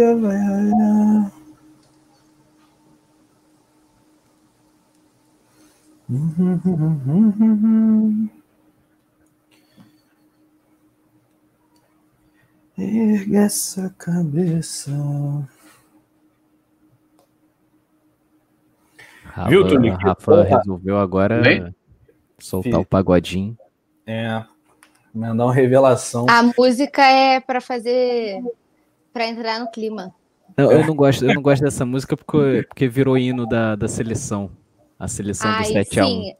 vai raiar. Ergue essa cabeça. Rafa, Viu, Tony? Rafa resolveu agora Bem? soltar Filho. o pagodinho. É. Mandar uma revelação. A música é pra fazer. Pra entrar no clima. Não, eu não gosto, eu não gosto dessa música porque, porque virou hino da, da seleção. A seleção do Ai, 7 a 1 sim.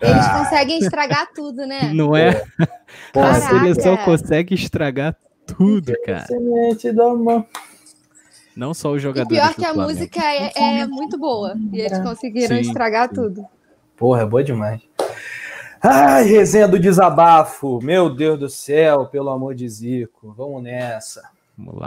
Eles Ah. conseguem estragar tudo, né? Não é? Porra, a seleção consegue estragar tudo, cara. Semente da mão. Não só os E jogadores. pior do que a Flamengo. música é, é muito boa. E eles conseguiram Sim, estragar sim. tudo. Porra, é boa demais. Ai, resenha do desabafo. Meu Deus do céu, pelo amor de Zico. Vamos nessa. Vamos lá.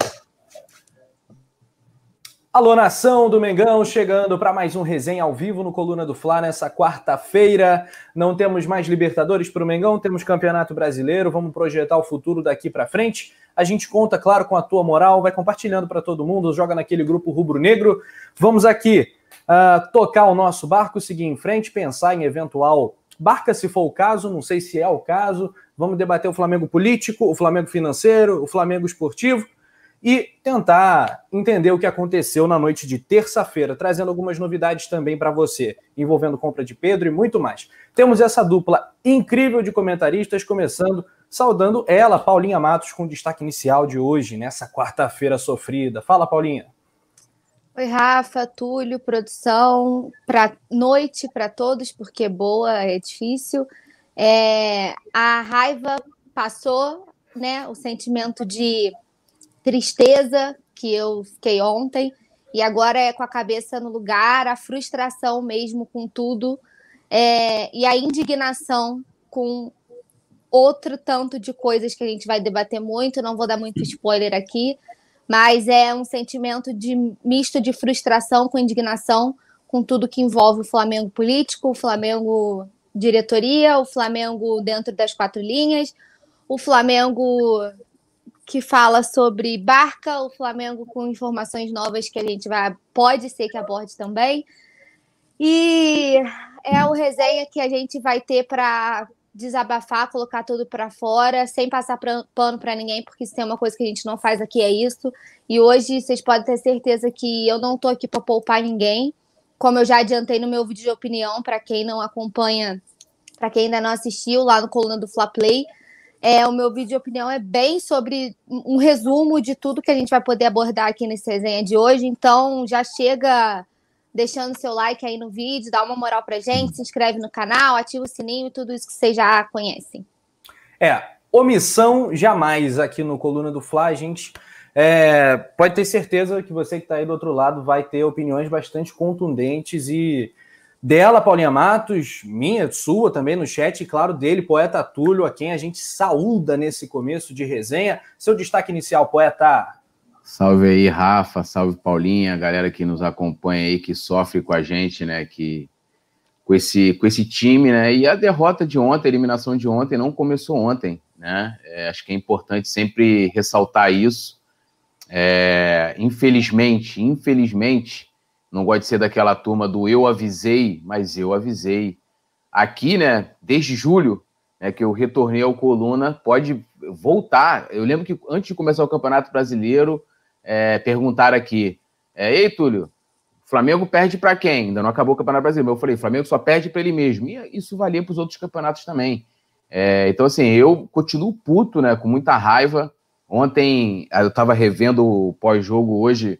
Alô, nação do Mengão, chegando para mais um resenha ao vivo no Coluna do Fla nessa quarta-feira. Não temos mais Libertadores para o Mengão, temos Campeonato Brasileiro. Vamos projetar o futuro daqui para frente. A gente conta, claro, com a tua moral, vai compartilhando para todo mundo, joga naquele grupo rubro-negro. Vamos aqui ah, tocar o nosso barco, seguir em frente, pensar em eventual barca, se for o caso, não sei se é o caso. Vamos debater o Flamengo político, o Flamengo financeiro, o Flamengo esportivo e tentar entender o que aconteceu na noite de terça-feira, trazendo algumas novidades também para você, envolvendo compra de Pedro e muito mais. Temos essa dupla incrível de comentaristas, começando saudando ela, Paulinha Matos, com o destaque inicial de hoje, nessa quarta-feira sofrida. Fala, Paulinha. Oi, Rafa, Túlio, produção, pra noite para todos, porque boa é difícil. É, a raiva passou, né? O sentimento de tristeza que eu fiquei ontem, e agora é com a cabeça no lugar, a frustração mesmo com tudo, é, e a indignação com outro tanto de coisas que a gente vai debater muito, não vou dar muito spoiler aqui, mas é um sentimento de misto de frustração com indignação com tudo que envolve o Flamengo político, o Flamengo diretoria, o Flamengo dentro das quatro linhas, o Flamengo que fala sobre barca, o Flamengo com informações novas que a gente vai pode ser que aborde também. E é o resenha que a gente vai ter para desabafar, colocar tudo para fora, sem passar pra- pano para ninguém, porque se tem uma coisa que a gente não faz aqui é isso. E hoje vocês podem ter certeza que eu não tô aqui para poupar ninguém. Como eu já adiantei no meu vídeo de opinião, para quem não acompanha, para quem ainda não assistiu lá no coluna do Fla Play, é, o meu vídeo de opinião é bem sobre um resumo de tudo que a gente vai poder abordar aqui nesse resenha de hoje. Então já chega deixando seu like aí no vídeo, dá uma moral pra gente, se inscreve no canal, ativa o sininho e tudo isso que vocês já conhecem. É, omissão jamais aqui no Coluna do Fla. A gente é, pode ter certeza que você que está aí do outro lado vai ter opiniões bastante contundentes e dela, Paulinha Matos, minha, sua também no chat, e claro, dele, poeta Túlio, a quem a gente saúda nesse começo de resenha. Seu destaque inicial, poeta. Salve aí, Rafa, salve Paulinha, galera que nos acompanha aí, que sofre com a gente, né, que com esse, com esse time, né, e a derrota de ontem, a eliminação de ontem não começou ontem, né, É, acho que é importante sempre ressaltar isso, É, infelizmente, infelizmente, não gosto de ser daquela turma do eu avisei, mas eu avisei. Aqui, né, desde julho, né, que eu retornei ao Coluna, pode voltar. Eu lembro que antes de começar o Campeonato Brasileiro, é, perguntaram aqui: é, Ei, Túlio, Flamengo perde para quem? Ainda não acabou o Campeonato Brasileiro. Eu falei: Flamengo só perde para ele mesmo. E isso valia para os outros campeonatos também. É, então, assim, eu continuo puto, né, com muita raiva. Ontem eu estava revendo o pós-jogo hoje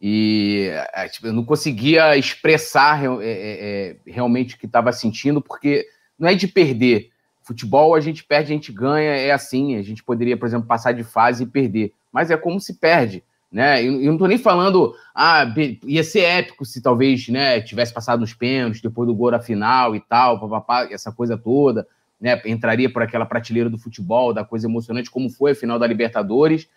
e é, tipo, eu não conseguia expressar é, é, realmente o que estava sentindo, porque não é de perder. Futebol a gente perde, a gente ganha, é assim. A gente poderia, por exemplo, passar de fase e perder, mas é como se perde. Né? Eu, não estou nem falando, ah, ia ser épico se talvez né, tivesse passado nos pênaltis, depois do gol na final e tal, papapá, essa coisa toda. Né, entraria por aquela prateleira do futebol, da coisa emocionante, como foi a final da Libertadores.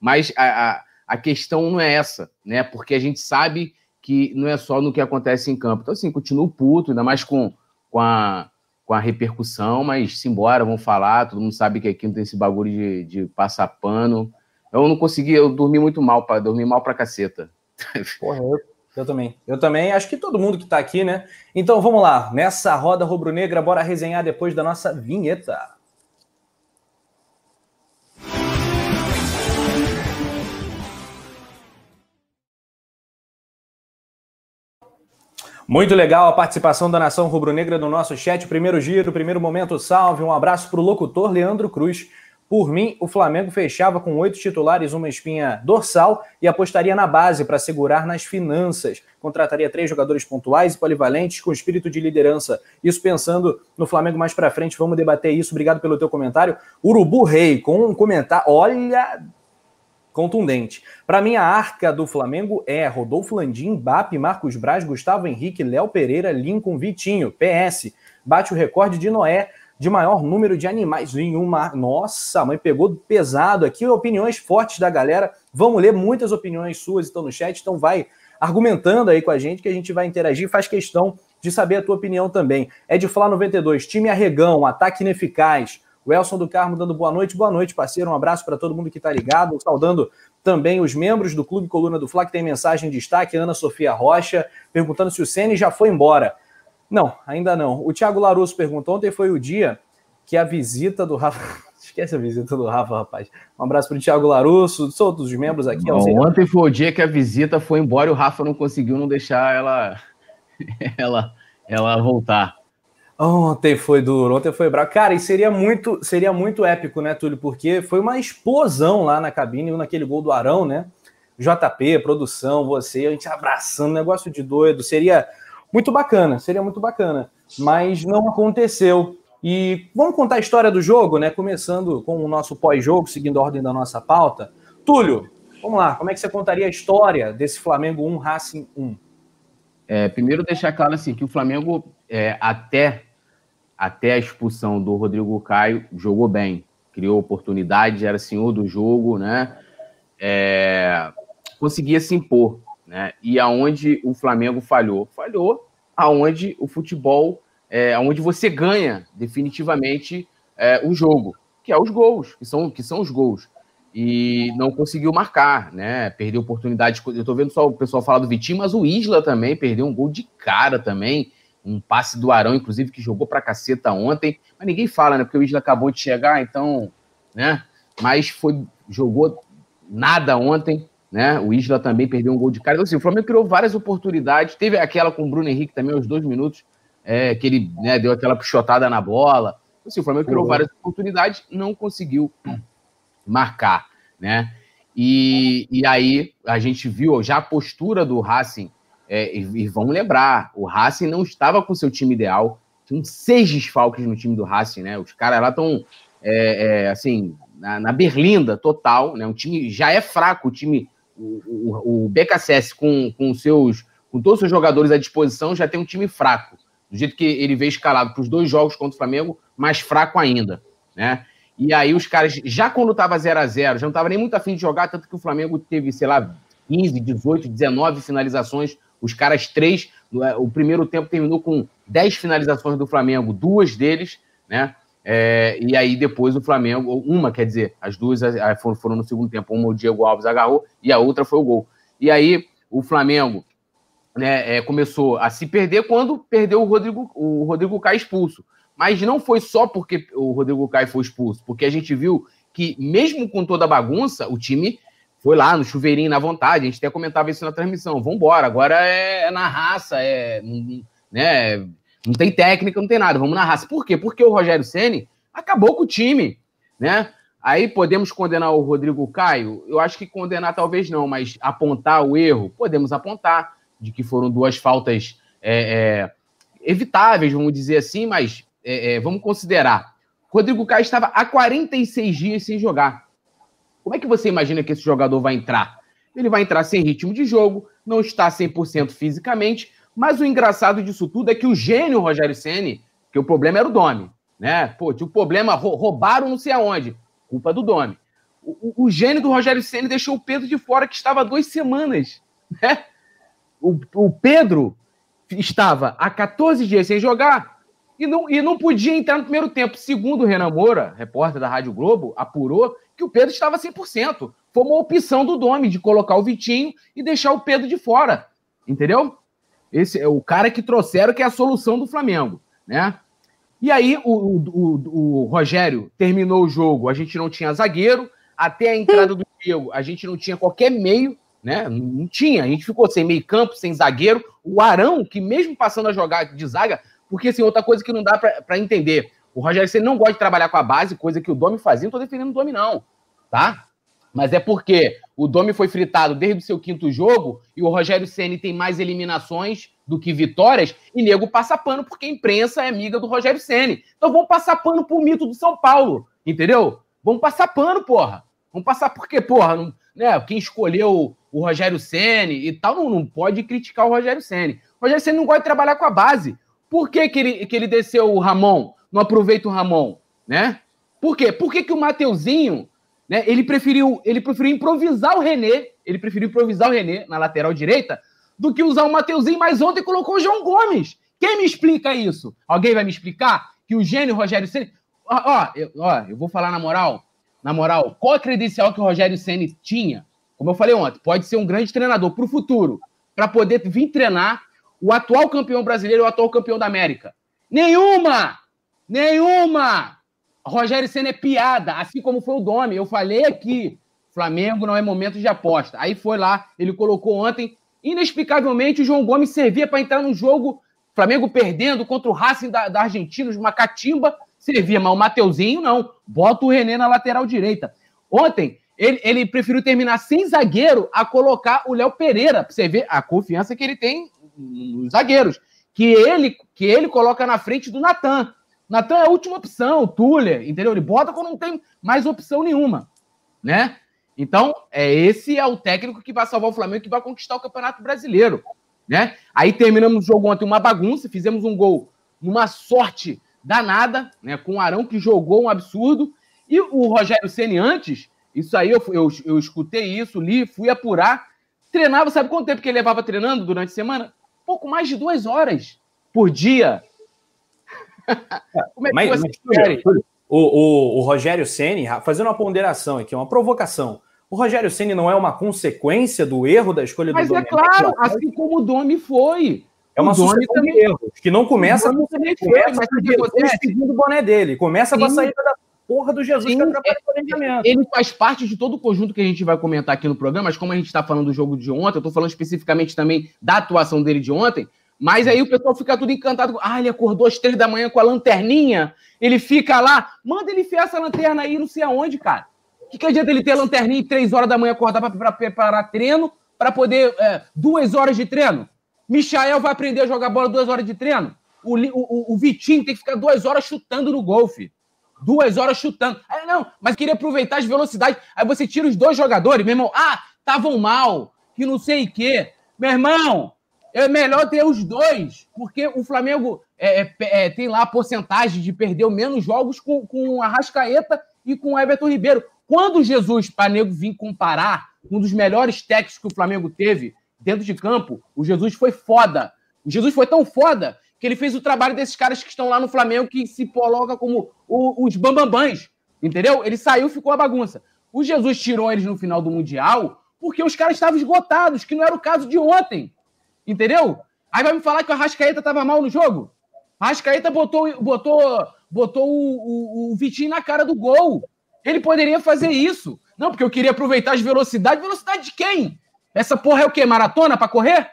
Mas a, a, a questão não é essa, né? Porque a gente sabe que não é só no que acontece em campo. Então, assim, continuo puto, ainda mais com, com, a, com a repercussão, mas simbora, vamos falar. Todo mundo sabe que aqui não tem esse bagulho de, de passar pano. eu não consegui, eu dormi muito mal, para dormir mal pra caceta. Porra, eu, eu também. Eu também, acho que todo mundo que tá aqui, né? Então vamos lá, nessa roda rubro-negra, bora resenhar depois da nossa vinheta. Muito legal a participação da nação rubro-negra no nosso chat. Primeiro giro, primeiro momento, salve. Um abraço para o locutor Leandro Cruz. Por mim, o Flamengo fechava com oito titulares, uma espinha dorsal e apostaria na base para segurar nas finanças. Contrataria três jogadores pontuais e polivalentes com espírito de liderança. Isso pensando no Flamengo mais para frente. Vamos debater isso. Obrigado pelo teu comentário. Urubu Rei, com um comentário. Olha, contundente. Para mim, a arca do Flamengo é Rodolfo Landim, Bap, Marcos Braz, Gustavo Henrique, Léo Pereira, Lincoln, Vitinho. PS, bate o recorde de Noé de maior número de animais em uma. Nossa, mãe pegou pesado aqui. Opiniões fortes da galera. Vamos ler muitas opiniões suas, estão no chat, então vai argumentando aí com a gente que a gente vai interagir. Faz questão de saber a tua opinião também. É de falar 92, time arregão, ataque ineficaz. O Elson do Carmo dando boa noite, boa noite, parceiro. Um abraço para todo mundo que está ligado. Saudando também os membros do Clube Coluna do Fla, que tem mensagem de destaque. Ana Sofia Rocha perguntando se o Ceni já foi embora. Não, ainda não. O Thiago Larusso perguntou: ontem foi o dia que a visita do Rafa. Esquece a visita do Rafa, rapaz. Um abraço para o Thiago Larusso, todos os membros aqui. Bom, ontem foi o dia que a visita foi embora e o Rafa não conseguiu não deixar ela, ela, ela voltar. Ontem foi duro, ontem foi bravo. Cara, e seria muito, seria muito épico, né, Túlio? Porque foi uma explosão lá na cabine, naquele gol do Arão, né? JP, produção, você, a gente abraçando, negócio de doido. Seria muito bacana, seria muito bacana, mas não aconteceu. E vamos contar a história do jogo, né? Começando com o nosso pós-jogo, seguindo a ordem da nossa pauta. Túlio, vamos lá, como é que você contaria a história desse Flamengo 1 Racing 1? É, primeiro deixar claro assim que o Flamengo é, até até a expulsão do Rodrigo Caio jogou bem, criou oportunidade, era senhor do jogo, né? É, conseguia se impor né? E aonde o Flamengo falhou? Falhou aonde o futebol, é, aonde você ganha definitivamente é, o jogo, que é os gols, que são, que são os gols. E não conseguiu marcar, né? Perdeu oportunidade. Eu tô vendo só o pessoal falar do Vitinho, mas o Isla também perdeu um gol de cara também. Um passe do Arão, inclusive, que jogou pra caceta ontem. Mas ninguém fala, né? Porque o Isla acabou de chegar, então, né? Mas foi, jogou nada ontem né? O Isla também perdeu um gol de cara. Então, assim, o Flamengo criou várias oportunidades. Teve aquela com o Bruno Henrique também, aos dois minutos, é, que ele né, deu aquela puxotada na bola. Então, assim, o Flamengo criou várias oportunidades, não conseguiu marcar, né? E, e aí a gente viu já a postura do Racing. É, e, e, vamos lembrar, o Racing não estava com seu time ideal. Tinha seis desfalques no time do Racing, né? Os caras lá estão, é, é, assim, na, na, berlinda total, né? O time já é fraco, o time o, o, BKSS com, com, seus, com todos os seus jogadores à disposição já tem um time fraco. Do jeito que ele veio escalado para os dois jogos contra o Flamengo, mais fraco ainda. Né? E aí os caras, já quando estava 0 a 0 já não estava nem muito afim de jogar, tanto que o Flamengo teve, sei lá, 15, 18, 19 finalizações. Os caras, três, o primeiro tempo terminou com 10 finalizações do Flamengo, duas deles, né? É, e aí depois o Flamengo, uma quer dizer, as duas foram, foram no segundo tempo, uma o Diego Alves agarrou e a outra foi o gol. E aí o Flamengo né, é, começou a se perder quando perdeu o Rodrigo, o Rodrigo Caio expulso. Mas não foi só porque o Rodrigo Caio foi expulso, porque a gente viu que, mesmo com toda a bagunça, o time foi lá no chuveirinho, na vontade. A gente até comentava isso na transmissão. Vamos embora, agora é, é, na raça, é, né, não tem técnica, não tem nada. Vamos na raça. Por quê? Porque o Rogério Ceni acabou com o time, né? Aí podemos condenar o Rodrigo Caio? Eu acho que condenar talvez não, mas apontar o erro, podemos apontar de que foram duas faltas é, é, evitáveis, vamos dizer assim, mas é, é vamos considerar. Rodrigo Caio estava há 46 dias sem jogar. Como é que você imagina que esse jogador vai entrar? Ele vai entrar sem ritmo de jogo, não está 100% fisicamente, mas o engraçado disso tudo é que o gênio Rogério Ceni, que o problema era o Domi, né? Pô, tinha o problema, roubaram não sei aonde, culpa do Domi. O, o, gênio do Rogério Ceni deixou o Pedro de fora, que estava há duas semanas, né? O, o Pedro estava há 14 dias sem jogar e não, e não podia entrar no primeiro tempo. Segundo o Renan Moura, repórter da Rádio Globo, apurou que o Pedro estava 100%. foi uma opção do Domi de colocar o Vitinho e deixar o Pedro de fora. Entendeu? Esse é o cara que trouxeram que é a solução do Flamengo, né? E aí o, o, o, Rogério terminou o jogo, a gente não tinha zagueiro, até a entrada do Diego, a gente não tinha qualquer meio, né? Não tinha, a gente ficou sem meio campo, sem zagueiro. O Arão, que mesmo passando a jogar de zaga, porque assim, outra coisa que não dá para entender, o Rogério você não gosta de trabalhar com a base, coisa que o Domi fazia, não tô defendendo o Domi não, tá? Mas é porque o Domi foi fritado desde o seu quinto jogo e o Rogério Ceni tem mais eliminações do que vitórias, e nego passa pano porque a imprensa é amiga do Rogério Ceni. Então vamos passar pano pro mito do São Paulo, entendeu? Vamos passar pano, porra. Vamos passar porque, porra, não, né, quem escolheu o Rogério Ceni e tal não, não pode criticar o Rogério Ceni. O Rogério Ceni não gosta de trabalhar com a base. Por que, que, ele, que ele desceu o Ramon? Não aproveita o Ramon, né? Por quê? Por que, que o Mateuzinho, né, ele preferiu, ele preferiu improvisar o René, ele preferiu improvisar o René na lateral direita, do que usar o Mateuzinho, mas ontem colocou o João Gomes. Quem me explica isso? Alguém vai me explicar? Que o gênio Rogério Ceni. Ó, ó, eu, ó, eu vou falar na moral. Na moral, qual a credencial que o Rogério Ceni tinha? Como eu falei ontem, pode ser um grande treinador para o futuro, para poder vir treinar o atual campeão brasileiro e o atual campeão da América. Nenhuma! Nenhuma! Rogério Senna é piada, assim como foi o Domi. Eu falei aqui, Flamengo não é momento de aposta. Aí foi lá, ele colocou ontem Inexplicavelmente, o João Gomes servia para entrar no jogo, Flamengo perdendo contra o Racing da, da Argentina, uma catimba, servia, mas o Mateuzinho não. Bota o René na lateral direita. Ontem, ele, ele preferiu terminar sem zagueiro a colocar o Léo Pereira, para você ver a confiança que ele tem nos zagueiros. Que ele, que ele coloca na frente do Natan. Natan é a última opção, o Tuller, entendeu? Ele bota quando não tem mais opção nenhuma, né? Então, é esse é o técnico que vai salvar o Flamengo, que vai conquistar o Campeonato Brasileiro, né? Aí terminamos o jogo ontem uma bagunça, fizemos um gol numa sorte danada, né? Com o Arão que jogou um absurdo e o Rogério Ceni antes, isso aí eu, eu, eu escutei isso, li, fui apurar, treinava, sabe quanto tempo que ele levava treinando durante a semana? Pouco mais de duas horas por dia. Como é que mas, você mas, o, o, o Rogério Ceni fazendo uma ponderação aqui, uma provocação. O Rogério Ceni não é uma consequência do erro da escolha Mas do Mas é claro, assim como o Domi foi. É uma sucessão de erros, que não começa com o segundo boné dele. Começa Sim. com a saída da porra do Jesus Sim, que é, Ele faz parte de todo o conjunto que a gente vai comentar aqui no programa, mas como a gente está falando do jogo de ontem, eu estou falando especificamente também da atuação dele de ontem, mas aí o pessoal fica tudo encantado. Ah, ele acordou às três da manhã com a lanterninha, ele fica lá, manda ele enfiar essa lanterna aí, não sei aonde, cara. O que, que adianta ele ter lanterninha e três horas da manhã acordar para preparar treino, para poder. É, duas horas de treino? Michael vai aprender a jogar bola duas horas de treino? O, o, o Vitinho tem que ficar duas horas chutando no golfe. Duas horas chutando. Aí, não, mas queria aproveitar as velocidades. Aí você tira os dois jogadores, meu irmão. Ah, estavam mal, que não sei o quê. Meu irmão, é melhor ter os dois, porque o Flamengo é, é, é, tem lá a porcentagem de perder menos jogos com, com a Rascaeta e com o Everton Ribeiro. Quando Jesus, para nego vir comparar, um dos melhores técnicos que o Flamengo teve dentro de campo, o Jesus foi foda. O Jesus foi tão foda que ele fez o trabalho desses caras que estão lá no Flamengo que se coloca como o, os bambambãs, entendeu? Ele saiu, ficou a bagunça. O Jesus tirou eles no final do Mundial porque os caras estavam esgotados, que não era o caso de ontem, entendeu? Aí vai me falar que o Arrascaeta estava mal no jogo? O Arrascaeta botou, botou, botou o, o, o Vitinho na cara do gol. Ele poderia fazer isso. Não, porque eu queria aproveitar as velocidades. Velocidade de quem? Essa porra é o quê? Maratona para correr?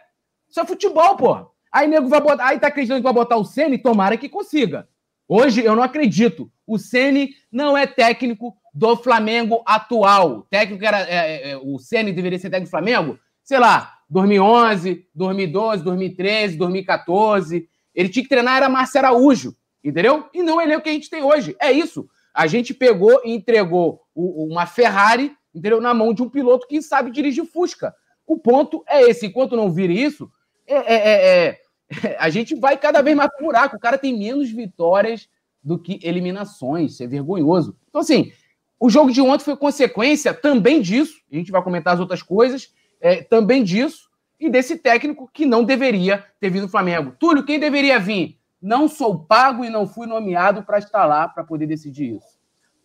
Isso é futebol, porra. Aí nego vai botar. Aí tá acreditando que vai botar o Ceni, tomara que consiga. Hoje eu não acredito. O Ceni não é técnico do Flamengo atual. Técnico era. É, é o Ceni deveria ser técnico do Flamengo? Sei lá, 2011, 2012, 2013, 2014. Ele tinha que treinar, era Márcio Araújo, entendeu? E não ele é o que a gente tem hoje. É isso. A gente pegou e entregou uma Ferrari, entendeu? Na mão de um piloto que sabe dirigir Fusca. O ponto é esse. Enquanto não vir isso, é, é, é, é a gente vai cada vez mais pro buraco. O cara tem menos vitórias do que eliminações. Isso é vergonhoso. Então, assim, o jogo de ontem foi consequência também disso. A gente vai comentar as outras coisas. É, também disso. E desse técnico que não deveria ter vindo do Flamengo. Túlio, quem deveria vir? não sou pago e não fui nomeado para estar lá para poder decidir isso.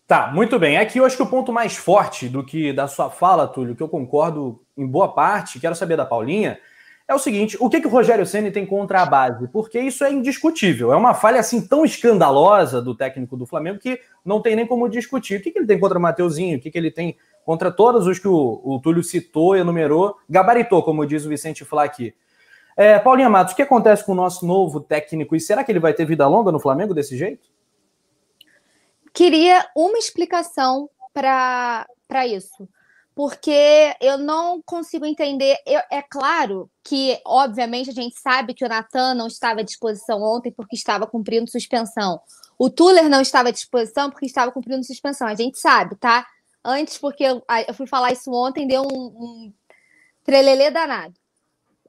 Tá, muito bem. Aqui eu acho que o ponto mais forte do que da sua fala, Túlio, que eu concordo em boa parte, quero saber da Paulinha, é o seguinte: o que, que o Rogério Ceni tem contra a base? Porque isso é indiscutível. É uma falha assim tão escandalosa do técnico do Flamengo que não tem nem como discutir. O que, que ele tem contra o Mateuzinho? O que, que ele tem contra todos os que o, o Túlio citou, enumerou, gabaritou, como diz o Vicente Flá aqui. É, Paulinha Matos, o que acontece com o nosso novo técnico e será que ele vai ter vida longa no Flamengo desse jeito? queria uma explicação para isso. Porque eu não consigo entender. Eu, é claro que, obviamente, a gente sabe que o Natan não estava à disposição ontem porque estava cumprindo suspensão. O Tuller não estava à disposição porque estava cumprindo suspensão. A gente sabe, tá? Antes, porque eu, eu fui falar isso ontem, deu um, um trelelê danado.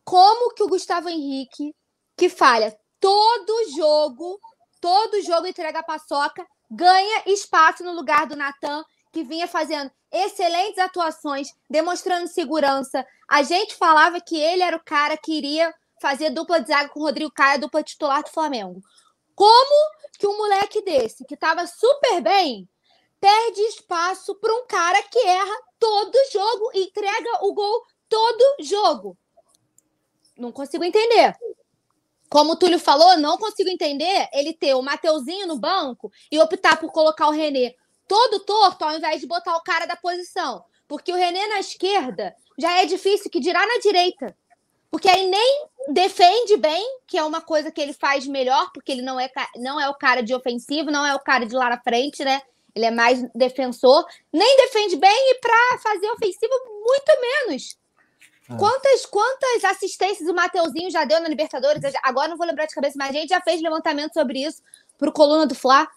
Como que o Gustavo Henrique, que falha todo jogo, todo jogo entrega a paçoca, ganha espaço no lugar do Natan, que vinha fazendo excelentes atuações, demonstrando segurança. A gente falava que ele era o cara que iria fazer dupla de zaga com o Rodrigo Caio, dupla titular do Flamengo. Como que um moleque desse, que estava super bem, perde espaço para um cara que erra todo jogo e entrega o gol todo jogo? Não consigo entender. Como o Túlio falou, não consigo entender ele ter o Mateuzinho no banco e optar por colocar o René todo torto ao invés de botar o cara da posição. Porque o René na esquerda já é difícil, que dirá na direita. Porque aí nem defende bem, que é uma coisa que ele faz melhor, porque ele não é, não é o cara de ofensivo, não é o cara de lá na frente, né? Ele é mais defensor. Nem defende bem e para fazer ofensivo, muito menos. É. Quantas, quantas assistências o Mateuzinho já deu na Libertadores? Agora não vou lembrar de cabeça, mas a gente já fez levantamento sobre isso pro Coluna do Fla.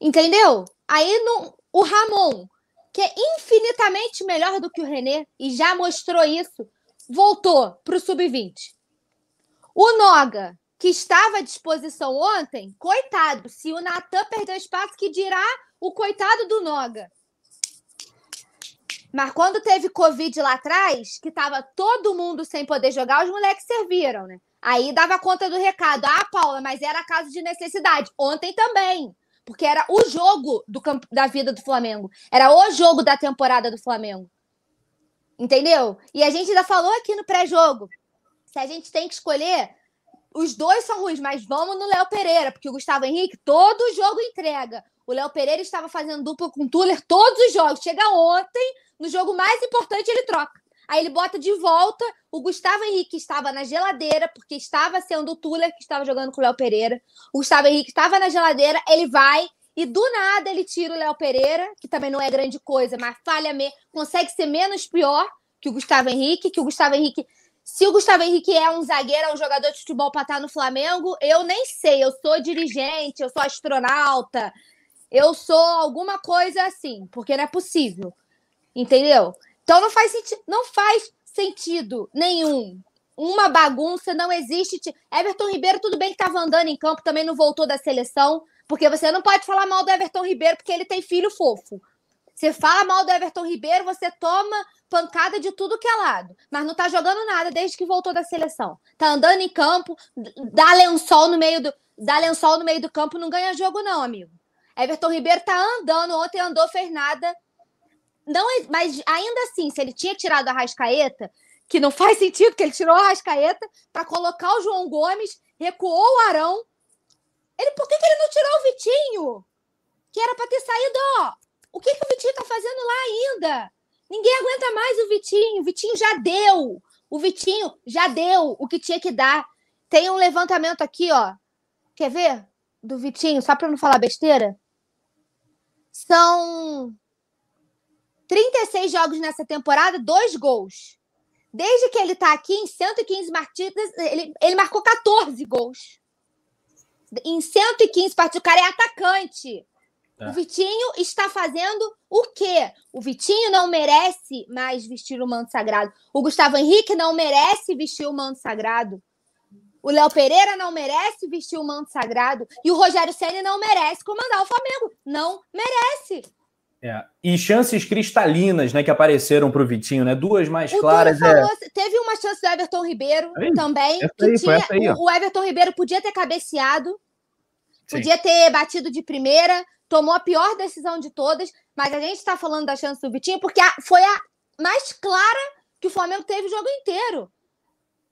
Entendeu? Aí no, o Ramon, que é infinitamente melhor do que o René, e já mostrou isso, voltou pro Sub-20. O Noga, que estava à disposição ontem, coitado, se o Natan perdeu espaço, que dirá o coitado do Noga. Mas quando teve Covid lá atrás, que tava todo mundo sem poder jogar, os moleques serviram, né? Aí dava conta do recado. Ah, Paula, mas era caso de necessidade. Ontem também. Porque era o jogo do campo, da vida do Flamengo. Era o jogo da temporada do Flamengo. Entendeu? E a gente ainda falou aqui no pré-jogo. Se a gente tem que escolher, os dois são ruins, mas vamos no Léo Pereira, porque o Gustavo Henrique todo jogo entrega. O Léo Pereira estava fazendo dupla com o Tuller todos os jogos. Chega ontem, no jogo mais importante, ele troca. Aí ele bota de volta o Gustavo Henrique, que estava na geladeira, porque estava sendo o Tuller que estava jogando com o Léo Pereira. O Gustavo Henrique estava na geladeira, ele vai e do nada ele tira o Léo Pereira, que também não é grande coisa, mas falha me... consegue ser menos pior que o Gustavo Henrique, que o Gustavo Henrique. Se o Gustavo Henrique é um zagueiro, é um jogador de futebol para estar no Flamengo, eu nem sei. Eu sou dirigente, eu sou astronauta, eu sou alguma coisa assim, porque não é possível. Entendeu? Então não faz, senti não faz sentido nenhum. Uma bagunça, não existe. Everton Ribeiro, tudo bem que estava andando em campo, também não voltou da seleção, porque você não pode falar mal do Everton Ribeiro porque ele tem filho fofo. Você fala mal do Everton Ribeiro, você toma pancada de tudo que é lado. Mas não tá jogando nada desde que voltou da seleção. Tá andando em campo, dá lençol no meio do, dá lençol no meio do campo, não ganha jogo, não, amigo. Everton Ribeiro tá andando, ontem andou, fez nada. Não, mas ainda assim, se ele tinha tirado a Rascaeta, que não faz sentido que ele tirou a Rascaeta para colocar o João Gomes, recuou o Arão. Ele, por que, que ele não tirou o Vitinho? Que era para ter saído, ó. O que, que o Vitinho tá fazendo lá ainda? Ninguém aguenta mais o Vitinho. O Vitinho já deu. O Vitinho já deu o que tinha que dar. Tem um levantamento aqui, ó. Quer ver? Do Vitinho, só para não falar besteira. São 36 jogos nessa temporada, dois gols. Desde que ele está aqui, em 115 partidas, ele, ele marcou 14 gols. Em 115 partidas, o cara é atacante. É. O Vitinho está fazendo o quê? O Vitinho não merece mais vestir o manto sagrado. O Gustavo Henrique não merece vestir o manto sagrado. O Léo Pereira não merece vestir o manto sagrado. E o Rogério Senna não merece comandar o Flamengo. Não merece. É. E chances cristalinas, né, que apareceram para o Vitinho, né? Duas mais o claras. É... Falou, teve uma chance do Everton Ribeiro aí, também. que tinha, aí, o Everton Ribeiro podia ter cabeceado. Sim. Podia ter batido de primeira, tomou a pior decisão de todas, mas a gente está falando da chance do Vitinho porque a, foi a mais clara que o Flamengo teve o jogo inteiro.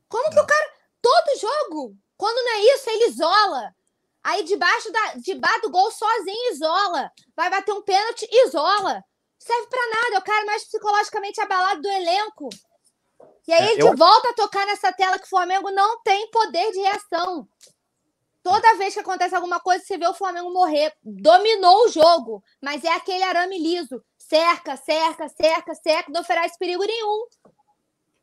Como que o cara. Todo jogo, quando não é isso, ele isola. Aí debaixo, da, debaixo do gol, sozinho, isola. Vai bater um pênalti, isola. Serve para nada, é o cara mais psicologicamente abalado do elenco. E aí é, a gente eu... volta a tocar nessa tela que o Flamengo não tem poder de reação. Toda vez que acontece alguma coisa, você vê o Flamengo morrer. Dominou o jogo, mas é aquele arame liso. Cerca, cerca, cerca, cerca, não oferece perigo nenhum.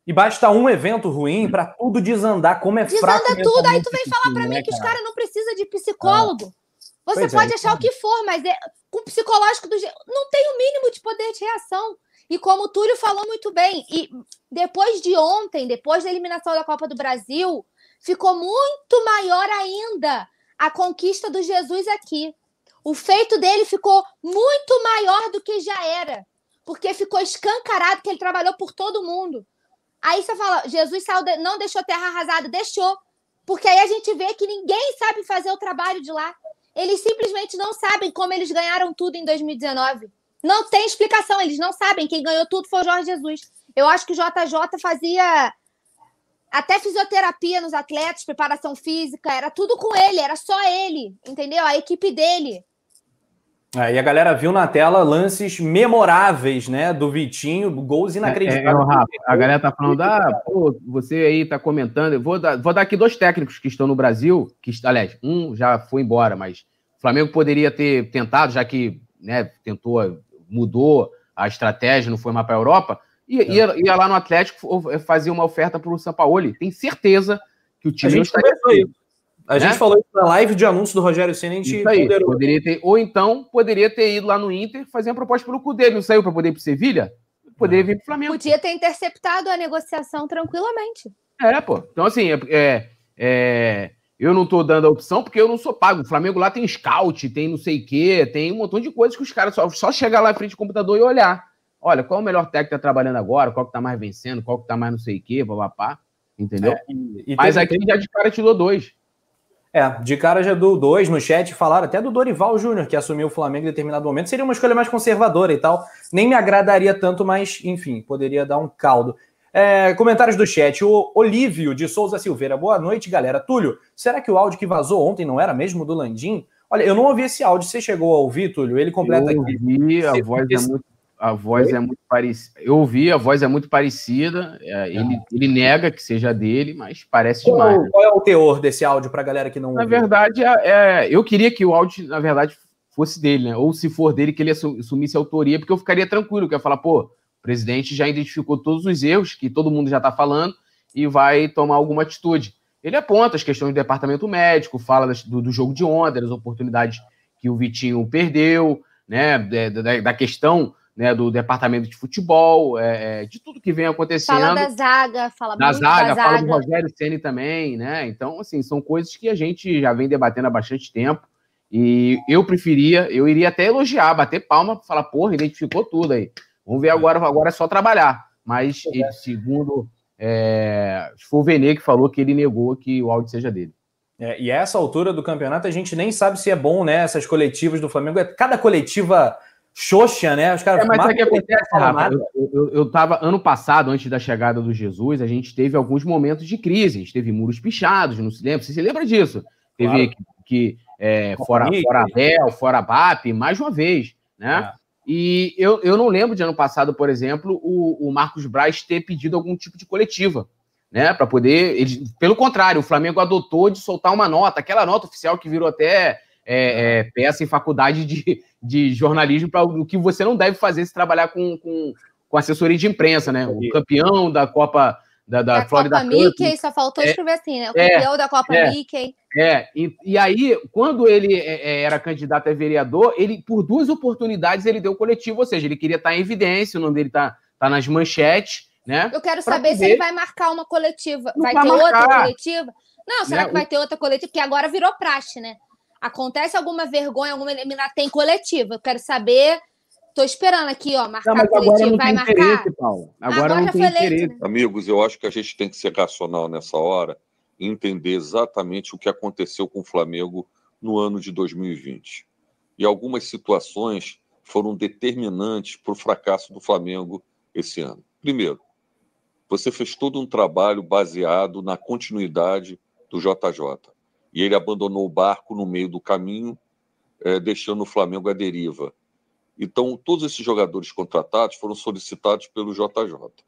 E basta um evento ruim para tudo desandar, como é Desanda fraco. Desanda tudo, aí tu vem falar para mim né, que os caras não precisam de psicólogo. Ah. Você pois é, pode é, achar o que for, mas é, com o psicológico do não tem o mínimo de poder de reação. E como o Túlio falou muito bem, e depois de ontem, depois da eliminação da Copa do Brasil, ficou muito maior ainda a conquista do Jesus aqui. O feito dele ficou muito maior do que já era, porque ficou escancarado que ele trabalhou por todo mundo. Aí você fala, Jesus saiu de... não deixou terra arrasada, deixou. Porque aí a gente vê que ninguém sabe fazer o trabalho de lá. Eles simplesmente não sabem como eles ganharam tudo em 2019. Não tem explicação, eles não sabem. Quem ganhou tudo foi o Jorge Jesus. Eu acho que o JJ fazia até fisioterapia nos atletas, preparação física, era tudo com ele, era só ele, entendeu? A equipe dele. É, e a galera viu na tela lances memoráveis, né, do Vitinho, gols inacreditáveis. É, é, Rafa, a galera tá falando, ah, pô, você aí tá comentando, eu vou dar, vou dar aqui dois técnicos que estão no Brasil, que, aliás, um já foi embora, mas o Flamengo poderia ter tentado, já que, né, tentou, mudou a estratégia, não foi mais para a Europa, e, é. ia, ia, lá no Atlético fazer uma oferta para o Sampaoli. Tem certeza que o time a gente estaria... Isso. A né? gente falou isso na live de anúncio do Rogério Senna, a gente isso aí, poderia ter, ou então poderia ter ido lá no Inter fazer uma proposta pelo Cudê, não saiu para poder ir para Sevilha? Poderia vir para o Flamengo. Podia ter interceptado a negociação tranquilamente. É, pô. Então, assim, é, é, é eu não estou dando a opção porque eu não sou pago. O Flamengo lá tem scout, tem não sei o quê, tem um montão de coisas que os caras só, só chegar lá em frente ao computador e olhar. Olha, qual é o melhor técnico que está trabalhando agora, qual que está mais vencendo, qual que está mais não sei o quê, papapá. Entendeu? É, e, e Mas aqui já de cara tirou dois. É, de cara já do dois no chat falaram até do Dorival Júnior, que assumiu o Flamengo em determinado momento. Seria uma escolha mais conservadora e tal. Nem me agradaria tanto, mas, enfim, poderia dar um caldo. É, comentários do chat. O Olívio de Souza Silveira. Boa noite, galera. Túlio, será que o áudio que vazou ontem não era mesmo do Landim? Olha, eu não ouvi esse áudio. Você chegou a ouvir, Túlio? Ele completa eu aqui. Ouvi, a voz é muito a voz Oi? é muito parecida. Eu ouvi, a voz é muito parecida. É, ele, ele nega que seja dele, mas parece qual, demais. Qual é o teor desse áudio para a galera que não Na ouviu? verdade, é, é, eu queria que o áudio, na verdade, fosse dele, né? Ou se for dele, que ele assumisse a autoria, porque eu ficaria tranquilo, que ia falar, pô, o presidente já identificou todos os erros que todo mundo já está falando e vai tomar alguma atitude. Ele aponta as questões do departamento médico, fala do, do jogo de onda, das oportunidades que o Vitinho perdeu, né? da, da questão né, do departamento de futebol, é, é, de tudo que vem acontecendo. Fala da zaga, fala da zaga, da fala zaga. do Rogério Ceni também, né? Então, assim, são coisas que a gente já vem debatendo há bastante tempo. E eu preferia, eu iria até elogiar, bater palma, falar, porra, identificou tudo aí. Vamos ver agora, agora é só trabalhar. Mas, ele, segundo, é, foi o Vene que falou que ele negou que o áudio seja dele. É, e a essa altura do campeonato, a gente nem sabe se é bom, né? Essas coletivas do Flamengo. É, cada coletiva Xoxa, né? Os caras. É, mas o que acontece, Rafa? Eu, eu, eu tava ano passado, antes da chegada do Jesus, a gente teve alguns momentos de crise. A gente teve muros pichados, não se lembra? Você se lembra disso? Teve claro. que, que é, fora, fora Abel, fora BAP, mais uma vez, né? É. E eu, eu não lembro de ano passado, por exemplo, o, o Marcos Braz ter pedido algum tipo de coletiva, né? Para poder. Ele, pelo contrário, o Flamengo adotou de soltar uma nota, aquela nota oficial que virou até é, é, peça em faculdade de, de jornalismo para o que você não deve fazer se trabalhar com, com, com assessoria de imprensa, né? O campeão da Copa da, da, da Florida Copa Mickey, só faltou é, escrever assim, né? O é, campeão da Copa é, Mickey. É, e, e aí, quando ele era candidato a vereador, ele, por duas oportunidades, ele deu coletivo, ou seja, ele queria estar em evidência, o nome dele tá, tá nas manchetes, né? Eu quero saber poder... se ele vai marcar uma coletiva. Vai, vai ter marcar. outra coletiva? Não, será né? que vai ter outra coletiva? Porque agora virou praxe, né? Acontece alguma vergonha, alguma eliminação, tem coletiva. Eu quero saber. Tô esperando aqui, ó, marcar não, coletivo. Vai marcar? Paulo. Agora, agora não tem interesse. Né? Amigos, eu acho que a gente tem que ser racional nessa hora e entender exatamente o que aconteceu com o Flamengo no ano de 2020. E algumas situações foram determinantes para o fracasso do Flamengo esse ano. Primeiro, você fez todo um trabalho baseado na continuidade do JJ. E ele abandonou o barco no meio do caminho, é, deixando o Flamengo à deriva. Então, todos esses jogadores contratados foram solicitados pelo JJ.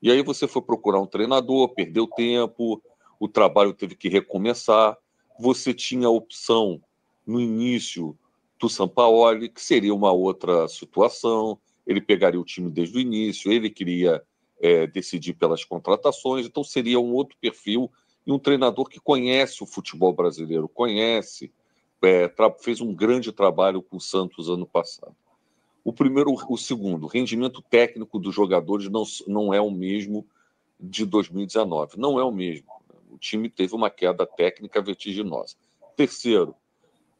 E aí você foi procurar um treinador, perdeu tempo, o trabalho teve que recomeçar. Você tinha a opção no início do Sampaoli, que seria uma outra situação. Ele pegaria o time desde o início, ele queria é, decidir pelas contratações, então seria um outro perfil e um treinador que conhece o futebol brasileiro, conhece, é, fez um grande trabalho com o Santos ano passado. O primeiro, o segundo, o rendimento técnico dos jogadores não, não é o mesmo de 2019, não é o mesmo. O time teve uma queda técnica vertiginosa. Terceiro,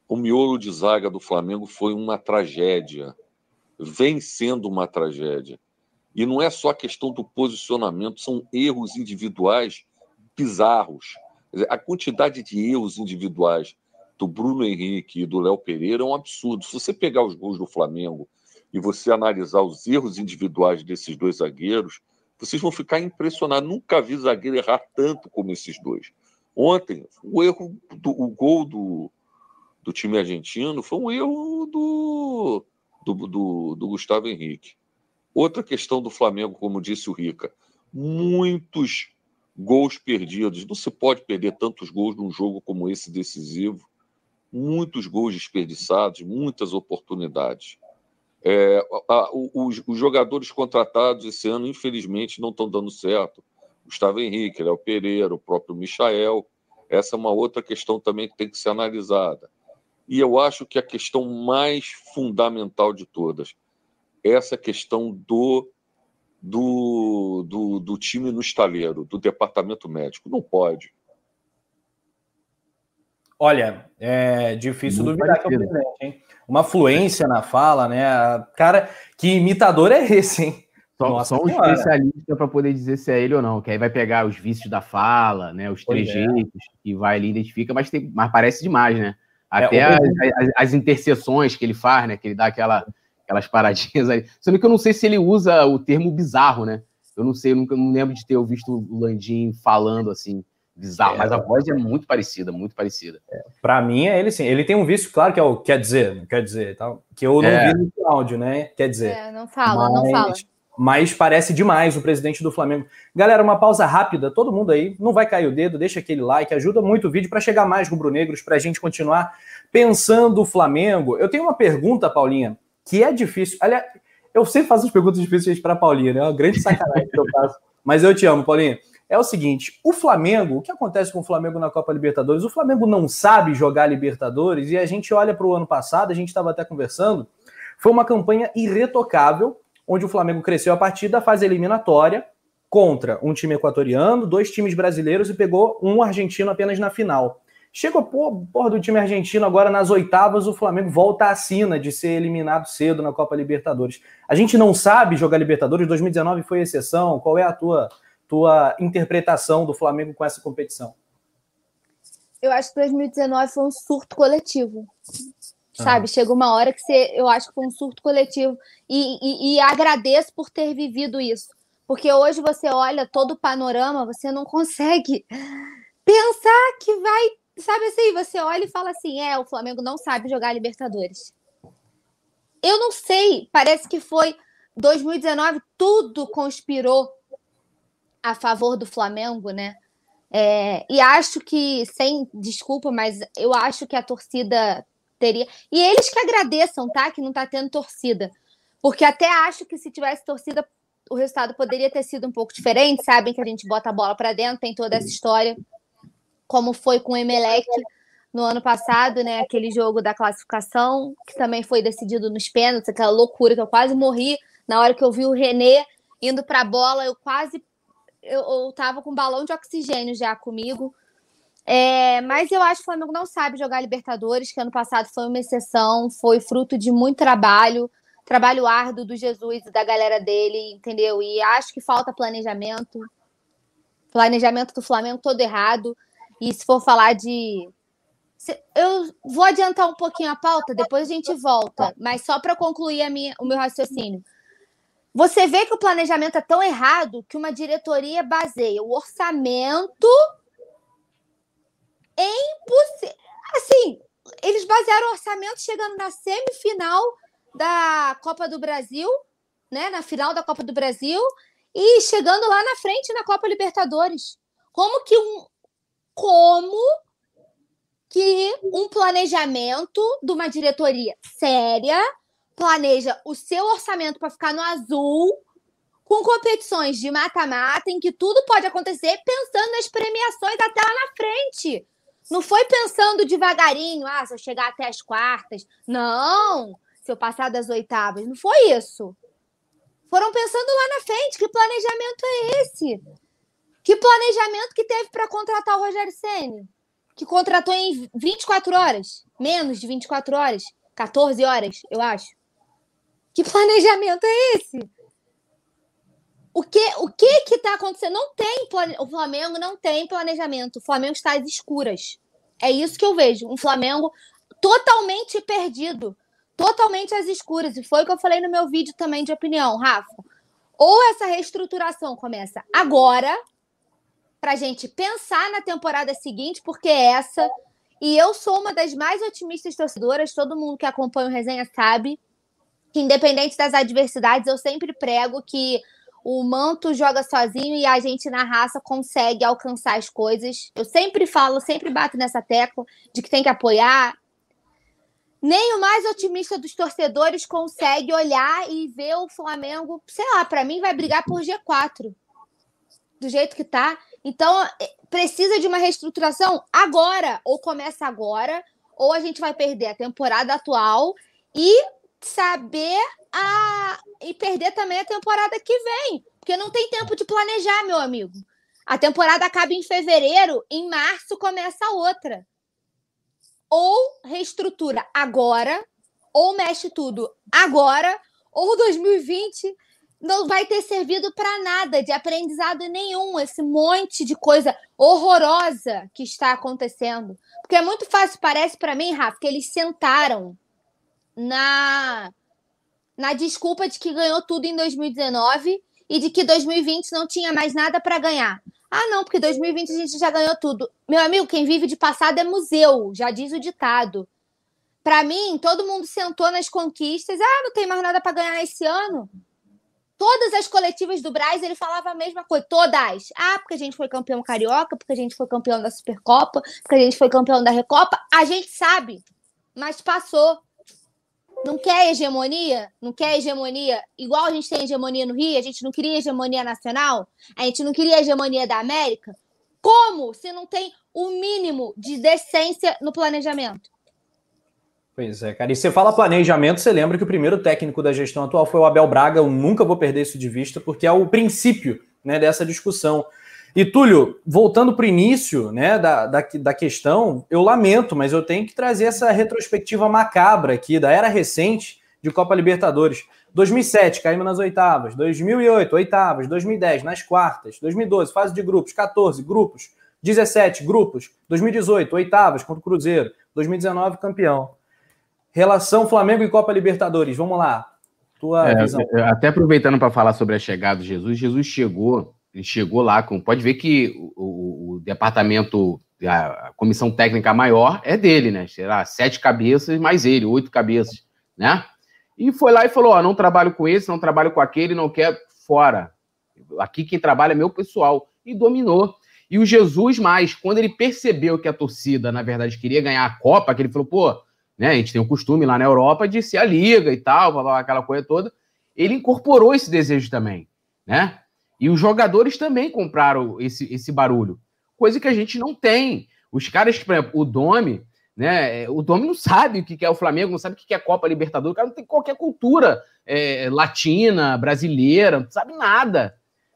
o miolo de zaga do Flamengo foi uma tragédia, vem sendo uma tragédia. E não é só a questão do posicionamento, são erros individuais bizarros. a quantidade de erros individuais do Bruno Henrique e do Léo Pereira é um absurdo. Se você pegar os gols do Flamengo e você analisar os erros individuais desses dois zagueiros, vocês vão ficar impressionados. Nunca vi zagueiro errar tanto como esses dois. Ontem, o erro do o gol do, do time argentino foi um erro do, do, do, do Gustavo Henrique. Outra questão do Flamengo, como disse o Rica, muitos gols perdidos. Não se pode perder tantos gols num jogo como esse decisivo. Muitos gols desperdiçados, muitas oportunidades. É, a, os, os, jogadores contratados esse ano, infelizmente, não estão dando certo. Gustavo Henrique, Léo Pereira, o próprio Michael. Essa é uma outra questão também que tem que ser analisada. E eu acho que a questão mais fundamental de todas, essa questão do, do, do, do time no estaleiro, do departamento médico. Não pode. Olha, é difícil Muito duvidar parecido. que é o presidente, hein? Uma fluência na fala, né? Cara, que imitador é esse, hein? Só, Nossa, só um especialista para poder dizer se é ele ou não, que aí vai pegar os vícios da fala, né? Os pois é. trejeitos é. e vai ali identifica, mas, tem, mas parece demais, né? É, Até é, as, as, as, interseções que ele faz, né? Que ele dá aquela, aquelas paradinhas aí. Sendo que eu não sei se ele usa o termo bizarro, né? Eu não sei, eu nunca não lembro de ter visto o Landim falando assim bizarro, é, mas a voz é muito parecida, muito parecida. É, para mim é ele sim. Ele tem um vício, claro que é o quer dizer, quer dizer, tal, que eu não é. vi no áudio, né? Quer dizer. É, não fala, mas, não fala. Mas parece demais o presidente do Flamengo. Galera, uma pausa rápida, todo mundo aí, não vai cair o dedo, deixa aquele like, ajuda muito o vídeo para chegar mais rubro-negros, para a gente continuar pensando o Flamengo. Eu tenho uma pergunta, Paulinha, que é difícil. Aliás, eu sempre faço as perguntas difíceis para Paulinha, né? É uma grande sacanagem que eu faço. Mas eu te amo, Paulinha é o seguinte: o Flamengo, o que acontece com o Flamengo na Copa Libertadores? O Flamengo não sabe jogar Libertadores e a gente olha para o ano passado, a gente estava até conversando, foi uma campanha irretocável, onde o Flamengo cresceu a partir da fase eliminatória contra um time equatoriano, dois times brasileiros e pegou um argentino apenas na final. Chega a porra do time argentino agora nas oitavas, o Flamengo volta à sina de ser eliminado cedo na Copa Libertadores. A gente não sabe jogar Libertadores, 2019 foi exceção. Qual é a tua tua interpretação do Flamengo com essa competição? Eu acho que 2019 foi um surto coletivo. Sabe, ah. chega uma hora que você, eu acho que foi um surto coletivo. E, e, e agradeço por ter vivido isso. Porque hoje você olha todo o panorama, você não consegue pensar que vai. Sabe assim, você olha e fala assim: é, o Flamengo não sabe jogar Libertadores. Eu não sei, parece que foi 2019, tudo conspirou a favor do Flamengo, né? É, e acho que, sem desculpa, mas eu acho que a torcida teria. E eles que agradeçam, tá? Que não tá tendo torcida. Porque até acho que se tivesse torcida, o resultado poderia ter sido um pouco diferente. Sabem que a gente bota a bola para dentro, tem toda essa história, como foi com o Emelec no ano passado, né? Aquele jogo da classificação, que também foi decidido nos pênaltis, aquela loucura que eu quase morri na hora que eu vi o René indo para a bola, eu quase eu, eu tava com um balão de oxigênio já comigo. É, mas eu acho que o Flamengo não sabe jogar Libertadores, que ano passado foi uma exceção, foi fruto de muito trabalho, trabalho árduo do Jesus e da galera dele, entendeu? E acho que falta planejamento. Planejamento do Flamengo todo errado. E se for falar de Eu vou adiantar um pouquinho a pauta, depois a gente volta, mas só para concluir a minha, o meu raciocínio. Você vê que o planejamento é tão errado que uma diretoria baseia o orçamento em assim, eles basearam o orçamento chegando na semifinal da Copa do Brasil, né, na final da Copa do Brasil e chegando lá na frente na Copa Libertadores. Como que um como que um planejamento de uma diretoria séria planeja o seu orçamento para ficar no azul, com competições de mata-mata, em que tudo pode acontecer, pensando nas premiações até lá na frente. Não foi pensando devagarinho, ah, se eu chegar até as quartas. Não, se eu passar das oitavas. Não foi isso. Foram pensando lá na frente. Que planejamento é esse? Que planejamento que teve para contratar o Rogério Senna? Que contratou em 24 horas, menos de 24 horas, 14 horas, eu acho. Que planejamento é esse? O que o que que tá acontecendo? Não tem plane... o Flamengo não tem planejamento. O Flamengo está às escuras. É isso que eu vejo, um Flamengo totalmente perdido, totalmente às escuras. E foi o que eu falei no meu vídeo também de opinião, Rafa. Ou essa reestruturação começa agora, para a gente pensar na temporada seguinte, porque é essa. E eu sou uma das mais otimistas torcedoras, todo mundo que acompanha o resenha sabe que independente das adversidades, eu sempre prego que o manto joga sozinho e a gente na raça consegue alcançar as coisas. Eu sempre falo, sempre bato nessa tecla de que tem que apoiar. Nem o mais otimista dos torcedores consegue olhar e ver o Flamengo, sei lá, para mim vai brigar por G4. Do jeito que tá. Então, é, precisa de uma reestruturação agora, ou começa agora, ou a gente vai perder a temporada atual e saber a e perder também a temporada que vem, porque não tem tempo de planejar, meu amigo. A temporada acaba em fevereiro, em março começa outra. Ou reestrutura agora, ou mexe tudo agora, ou 2020 não vai ter servido para nada, de aprendizado nenhum, esse monte de coisa horrorosa que está acontecendo. Porque é muito fácil, parece para mim, Rafa, que eles sentaram na, na desculpa de que ganhou tudo em 2019 e de que 2020 não tinha mais nada para ganhar. Ah, não, porque 2020 a gente já ganhou tudo. Meu amigo, quem vive de passado é museu, já diz o ditado. Para mim, todo mundo sentou nas conquistas. Ah, não tem mais nada para ganhar esse ano. Todas as coletivas do Braz, ele falava a mesma coisa, todas. Ah, porque a gente foi campeão carioca, porque a gente foi campeão da Supercopa, porque a gente foi campeão da Recopa. A gente sabe, mas passou. Não quer hegemonia? Não quer hegemonia? Igual a gente tem hegemonia no Rio, a gente não queria hegemonia nacional? A gente não queria hegemonia da América? Como se não tem o mínimo de decência no planejamento? Pois é, cara. E você fala planejamento, você lembra que o primeiro técnico da gestão atual foi o Abel Braga. Eu nunca vou perder isso de vista, porque é o princípio né, dessa discussão. E, Túlio, voltando para o início né, da, da, da, questão, eu lamento, mas eu tenho que trazer essa retrospectiva macabra aqui da era recente de Copa Libertadores. 2007, caímos nas oitavas. 2008, oitavas. 2010, nas quartas. 2012, fase de grupos. 14, grupos. 17, grupos. 2018, oitavas contra o Cruzeiro. 2019, campeão. Relação Flamengo e Copa Libertadores. Vamos lá. Tua é, visão. Até aproveitando para falar sobre a chegada de Jesus, Jesus chegou ele chegou lá com. Pode ver que o, o, o departamento, a comissão técnica maior é dele, né? Será sete cabeças mais ele, oito cabeças, né? E foi lá e falou: Ó, não trabalho com esse, não trabalho com aquele, não quero fora. Aqui quem trabalha é meu pessoal. E dominou. E o Jesus, mais, quando ele percebeu que a torcida, na verdade, queria ganhar a Copa, que ele falou, pô, né, a gente tem o costume lá na Europa de ser a liga e tal, aquela coisa toda, ele incorporou esse desejo também, né? E os jogadores também compraram esse, esse barulho, coisa que a gente não tem. Os caras, por exemplo, o Domi, né? O Domi não sabe o que é o Flamengo, não sabe o que é Copa Libertadores, o cara não tem qualquer cultura é, latina, brasileira, não sabe nada,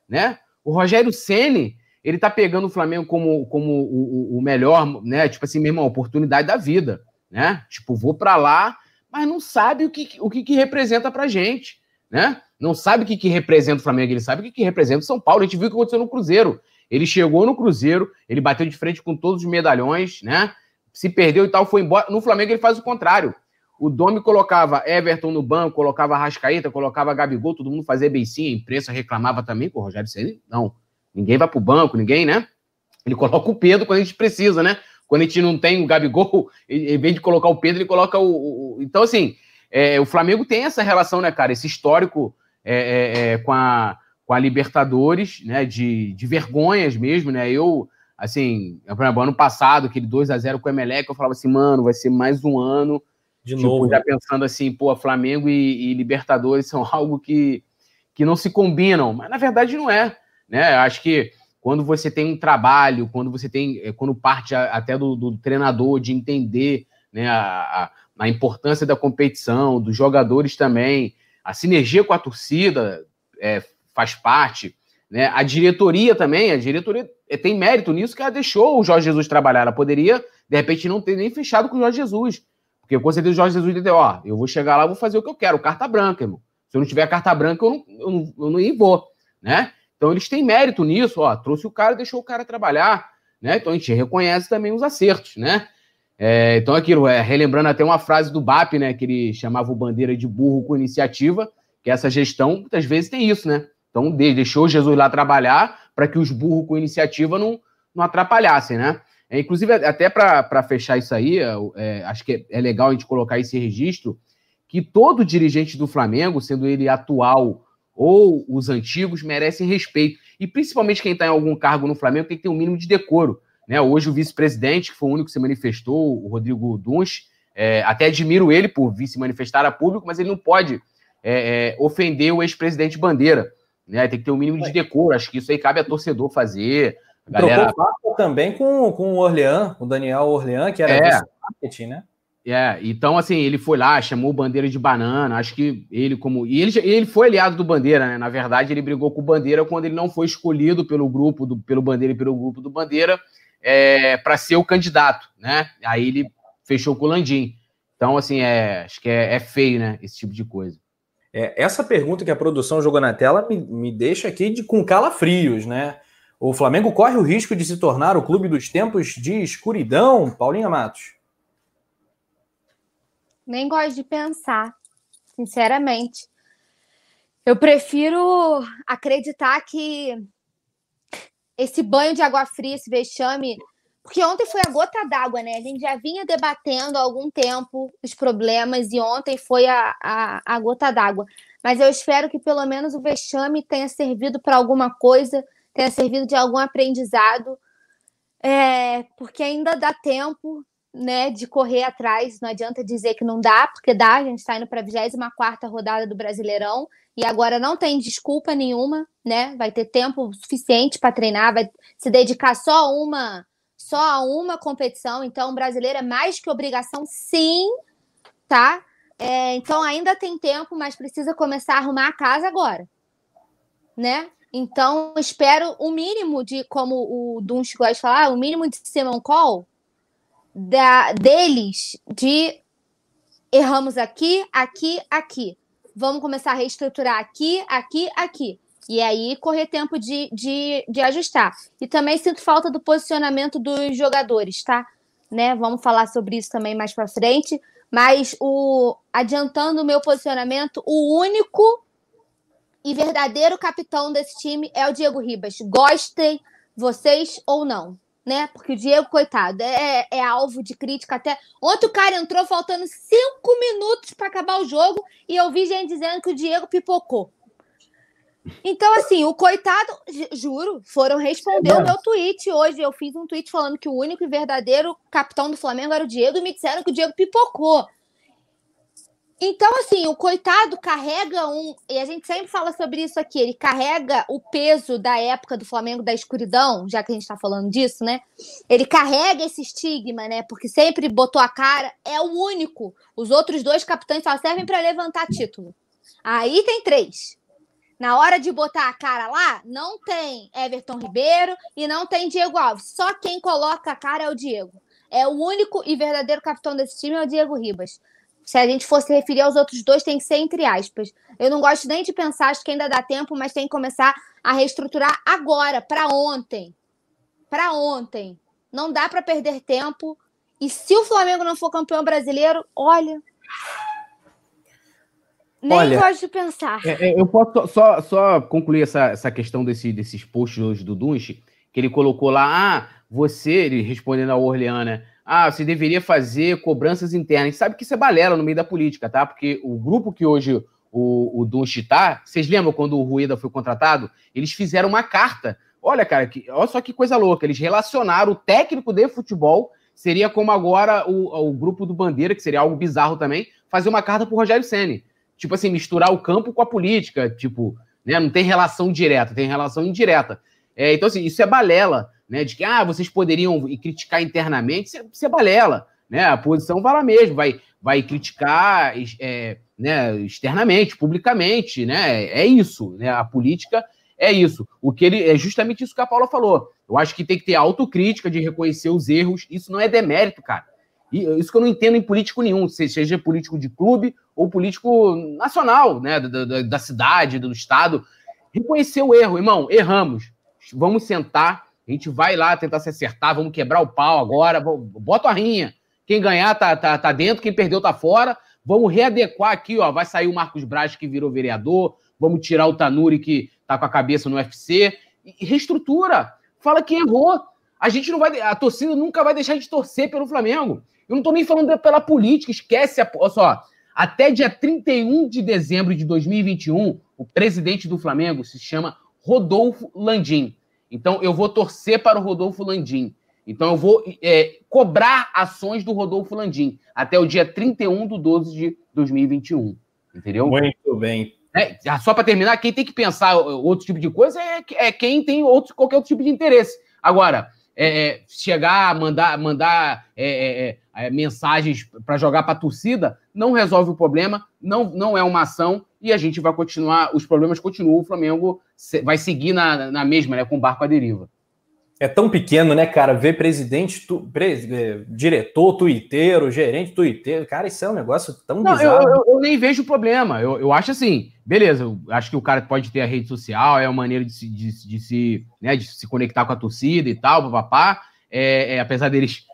né? O Rogério Ceni ele tá pegando o Flamengo como, como o, o, melhor, né? Tipo assim, meu irmão, oportunidade da vida, né? Tipo, vou para lá, mas não sabe o que, o que, que representa pra gente, né? não sabe o que, que representa o Flamengo, ele sabe o que, que representa o São Paulo. A gente viu o que aconteceu no Cruzeiro. Ele chegou no Cruzeiro, ele bateu de frente com todos os medalhões, né? se perdeu e tal, foi embora. No Flamengo ele faz o contrário. O Domi colocava Everton no banco, colocava Rascaeta, colocava Gabigol, todo mundo fazia beicinho, a imprensa reclamava também, com o Rogério Ceni, não. Ninguém vai pro banco, ninguém, né? Ele coloca o Pedro quando a gente precisa, né? Quando a gente não tem o Gabigol, em vez de colocar o Pedro, ele coloca o. o... Então, assim, é, o Flamengo tem essa relação, né, cara? Esse histórico é, é, é, com, a, com a Libertadores, né? De, de vergonhas mesmo, né? Eu, assim, ano passado, aquele 2 a 0 com o Emelec, eu falava assim, mano, vai ser mais um ano. De tipo, novo. Já pensando assim, pô, Flamengo e, e Libertadores são algo que, que não se combinam. Mas na verdade não é. Né? Acho que quando você tem um trabalho, quando você tem, é, quando parte até do, do treinador de entender né, a, a, importância da competição, dos jogadores também, a sinergia com a torcida é, faz parte, né? A diretoria também, a diretoria é, tem mérito nisso que ela deixou o Jorge Jesus trabalhar. Ela poderia, de repente, não ter nem fechado com o Jorge Jesus. Porque com certeza o Jorge Jesus entendeu, ó, eu vou chegar lá, vou fazer o que eu quero, carta branca, irmão. Se eu não tiver carta branca, eu não, eu não, eu não vou, né? Então eles têm mérito nisso, ó, trouxe o cara, deixou o cara trabalhar, né? Então a gente reconhece também os acertos, né? É, então aquilo, é, relembrando até uma frase do BAP, né, que ele chamava o bandeira de burro com iniciativa, que essa gestão muitas vezes tem isso, né? Então deixou Jesus lá trabalhar para que os burros com iniciativa não, não atrapalhassem, né? É, inclusive, até para fechar isso aí, é, é, acho que é, é legal a gente colocar esse registro, que todo dirigente do Flamengo, sendo ele atual ou os antigos merecem respeito. E principalmente quem está em algum cargo no Flamengo tem que ter um mínimo de decoro. Né? Hoje o vice-presidente, que foi o único que se manifestou, o Rodrigo Duns, é, até admiro ele por vir se manifestar a público, mas ele não pode é, é, ofender o ex-presidente Bandeira. Né? Tem que ter um mínimo de decoro. Acho que isso aí cabe a torcedor fazer. A galera... Trocou também com, com o Orlean, o Daniel Orlean, que era é. marketing, né? É, então assim, ele foi lá, chamou o Bandeira de banana, acho que ele como... E ele, ele foi aliado do Bandeira, né? Na verdade, ele brigou com o Bandeira quando ele não foi escolhido pelo grupo, do, pelo Bandeira e pelo grupo do Bandeira é, para ser o candidato, né? Aí ele fechou com o Landim. Então, assim, é, acho que é, é feio, né? Esse tipo de coisa. É, essa pergunta que a produção jogou na tela me, me deixa aqui de, com calafrios, né? O Flamengo corre o risco de se tornar o clube dos tempos de escuridão, Paulinha Matos? Nem gosto de pensar, sinceramente. Eu prefiro acreditar que esse banho de água fria, esse vexame. Porque ontem foi a gota d'água, né? A gente já vinha debatendo há algum tempo os problemas e ontem foi a, a, a gota d'água. Mas eu espero que pelo menos o vexame tenha servido para alguma coisa, tenha servido de algum aprendizado, é, porque ainda dá tempo né, de correr atrás. Não adianta dizer que não dá, porque dá. A gente está indo para a 24 rodada do Brasileirão e agora não tem desculpa nenhuma, né? Vai ter tempo suficiente para treinar, vai se dedicar só a uma, só a uma competição. Então, o brasileiro é mais que obrigação, sim, tá? É, então, ainda tem tempo, mas precisa começar a arrumar a casa agora, né? Então, espero o mínimo de, como o Dunst gosta de falar, o mínimo de Simon Call da, deles de erramos aqui, aqui, aqui. Vamos começar a reestruturar aqui, aqui, aqui. E aí correr tempo de, de, de ajustar. E também sinto falta do posicionamento dos jogadores, tá? Né? Vamos falar sobre isso também mais para frente. Mas o adiantando o meu posicionamento, o único e verdadeiro capitão desse time é o Diego Ribas. Gostem vocês ou não né? Porque o Diego, coitado, é, é alvo de crítica até. Ontem o cara entrou faltando cinco minutos para acabar o jogo e eu vi gente dizendo que o Diego pipocou. Então, assim, o coitado, juro, foram responder o meu tweet hoje. Eu fiz um tweet falando que o único e verdadeiro capitão do Flamengo era o Diego e me disseram que o Diego pipocou. Então, assim, o coitado carrega um. E a gente sempre fala sobre isso aqui. Ele carrega o peso da época do Flamengo da escuridão, já que a gente está falando disso, né? Ele carrega esse estigma, né? Porque sempre botou a cara. É o único. Os outros dois capitães só servem para levantar título. Aí tem três. Na hora de botar a cara lá, não tem Everton Ribeiro e não tem Diego Alves. Só quem coloca a cara é o Diego. É o único e verdadeiro capitão desse time é o Diego Ribas se a gente fosse referir aos outros dois, tem que ser entre aspas. Eu não gosto nem de pensar, acho que ainda dá tempo, mas tem que começar a reestruturar agora, para ontem. Para ontem. Não dá para perder tempo E se o Flamengo não for campeão brasileiro, olha. Nem olha, gosto de pensar. É, é, eu posso só, só concluir essa, essa questão desse, desses posts hoje do Dunche, que ele colocou lá, ah, você, ele respondendo a Orleana, ah, você deveria fazer cobranças internas. A gente sabe que isso é balela no meio da política, tá? Porque o grupo que hoje o, o Dunche tá, vocês lembram quando o Rueda foi contratado? Eles fizeram uma carta. Olha, cara, que, olha só que coisa louca. Eles relacionaram o técnico de futebol, seria como agora o, o grupo do Bandeira, que seria algo bizarro também, fazer uma carta pro Rogério Senni. Tipo assim, misturar o campo com a política, tipo, né? Não tem relação direta, tem relação indireta. É, então, assim, isso é balela né, de que ah, vocês poderiam criticar internamente, isso é, isso é balela. Né? A posição vai lá mesmo, vai, vai criticar é, né, externamente, publicamente, né? É isso, né? A política é isso. O que ele é justamente isso que a Paula falou. Eu acho que tem que ter autocrítica de reconhecer os erros. Isso não é demérito, cara. Isso que eu não entendo em político nenhum, seja político de clube ou político nacional, né? Da, da, da cidade, do estado. Reconhecer o erro, irmão, erramos. Vamos sentar, a gente vai lá tentar se acertar, vamos quebrar o pau agora, bota a rinha. Quem ganhar tá, tá, tá dentro, quem perdeu tá fora. Vamos readequar aqui, ó. Vai sair o Marcos Braz, que virou vereador. Vamos tirar o Tanuri, que tá com a cabeça no UFC. E reestrutura. Fala que errou. A gente não vai. A torcida nunca vai deixar de torcer pelo Flamengo. Eu não tô nem falando pela política, esquece. A, olha só. Até dia 31 de dezembro de 2021, o presidente do Flamengo se chama Rodolfo Landim. Então, eu vou torcer para o Rodolfo Landim. Então, eu vou é, cobrar ações do Rodolfo Landim até o dia 31 de 12 de 2021. Entendeu? Muito bem. É, só para terminar, quem tem que pensar outro tipo de coisa é, é quem tem outro, qualquer outro tipo de interesse. Agora, é, é chegar, mandar, mandar é, mensagens para jogar para a torcida não resolve o problema, não, não é uma ação e a gente vai continuar, os problemas continuam, o Flamengo vai seguir na, na mesma, né, com o barco à deriva. É tão pequeno, né, cara, ver presidente, tu, é, diretor, tuiteiro, gerente, tuiteiro, cara, isso é um negócio tão Não, bizarro. Eu, eu, eu, nem vejo problema, eu, eu acho assim, beleza, eu acho que o cara pode ter a rede social, é uma maneira de se, de, de se, né, de se conectar com a torcida e tal, papapá, é, é, apesar deles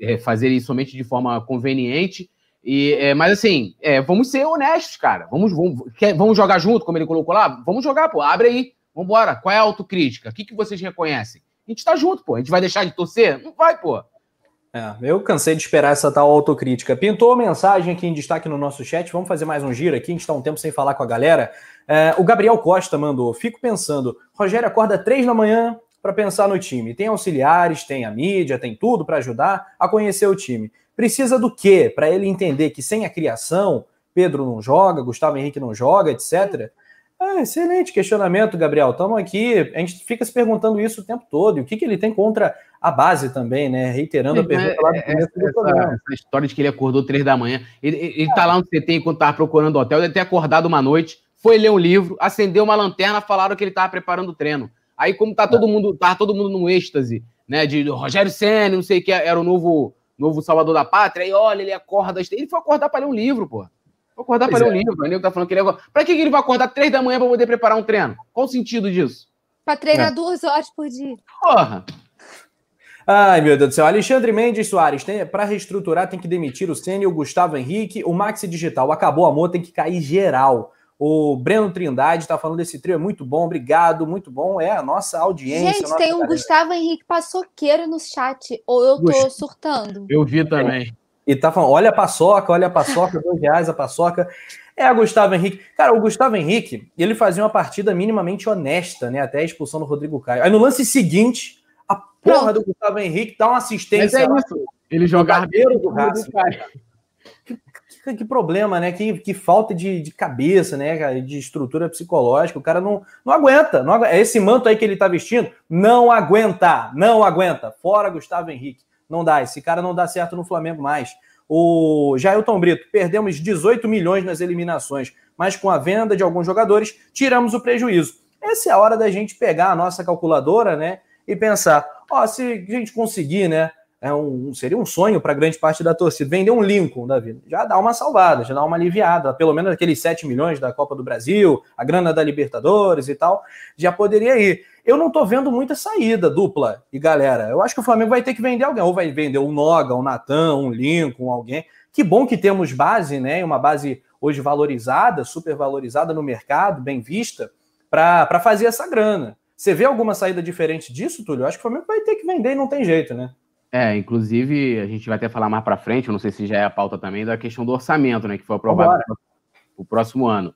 é, fazerem somente de forma conveniente, e, é, mas assim, é, vamos ser honestos, cara. Vamos, vamos, quer, vamos jogar junto, como ele colocou lá? Vamos jogar, pô. Abre aí. Vambora. Qual é a autocrítica? O que, que vocês reconhecem? A gente tá junto, pô. A gente vai deixar de torcer? Não vai, pô. É, eu cansei de esperar essa tal autocrítica. Pintou mensagem aqui em destaque no nosso chat. Vamos fazer mais um giro aqui. A gente está um tempo sem falar com a galera. É, o Gabriel Costa mandou. Fico pensando. Rogério acorda três da manhã para pensar no time. Tem auxiliares, tem a mídia, tem tudo para ajudar a conhecer o time. Precisa do quê? Para ele entender que sem a criação, Pedro não joga, Gustavo Henrique não joga, etc. Ah, excelente questionamento, Gabriel. Estamos aqui, a gente fica se perguntando isso o tempo todo. E o que, que ele tem contra a base também, né? Reiterando a pergunta lá do é, essa, essa, essa, história de que ele acordou três da manhã. Ele, ele tá lá no CT enquanto estava procurando o hotel, ele ter acordado uma noite, foi ler um livro, acendeu uma lanterna, falaram que ele estava preparando o treino. Aí, como tá todo mundo, tá todo mundo no êxtase, né? De Rogério Senna, não sei o que, era o novo novo Salvador da Pátria, aí olha, ele acorda. Ele foi acordar para ler um livro, pô. Foi acordar para ler um é. livro. O nego tá falando que ele agora. Pra que ele vai acordar três da manhã para poder preparar um treino? Qual o sentido disso? Para treinar é. duas horas por dia. Porra! Ai, meu Deus do céu. Alexandre Mendes Soares, para reestruturar tem que demitir o Senna o Gustavo Henrique, o Maxi Digital. Acabou amor, tem que cair geral. O Breno Trindade está falando desse trio, é muito bom, obrigado, muito bom. É a nossa audiência. Gente, nossa tem um galera. Gustavo Henrique Paçoqueiro no chat, ou eu tô surtando. Eu vi também. E tá falando, olha a paçoca, olha a paçoca, dois reais a paçoca. É a Gustavo Henrique. Cara, o Gustavo Henrique, ele fazia uma partida minimamente honesta, né? Até a expulsão do Rodrigo Caio. Aí no lance seguinte, a porra Pronto. do Gustavo Henrique dá uma assistência. Mas é isso. Ele jogar do Racing que, que problema, né? Que, que falta de, de cabeça, né? De estrutura psicológica. O cara não, não aguenta, não aguenta. Esse manto aí que ele tá vestindo não aguenta, não aguenta. Fora Gustavo Henrique. Não dá. Esse cara não dá certo no Flamengo mais. O Jailton Brito, perdemos 18 milhões nas eliminações, mas com a venda de alguns jogadores, tiramos o prejuízo. Essa é a hora da gente pegar a nossa calculadora, né? E pensar, ó, se a gente conseguir, né? É um, seria um sonho para grande parte da torcida. Vender um Lincoln da vida já dá uma salvada, já dá uma aliviada. Pelo menos aqueles 7 milhões da Copa do Brasil, a grana da Libertadores e tal, já poderia ir. eu não tô vendo muita saída dupla e galera. Eu acho que o Flamengo vai ter que vender alguém, ou vai vender um Noga, um Natan, um Lincoln, alguém. Que bom que temos base, né? Uma base hoje valorizada, super valorizada no mercado, bem vista, para fazer essa grana. Você vê alguma saída diferente disso, Túlio? Eu acho que o Flamengo vai ter que vender e não tem jeito, né? É, inclusive, a gente vai até falar mais para frente, eu não sei se já é a pauta também, da questão do orçamento, né? Que foi aprovado o próximo ano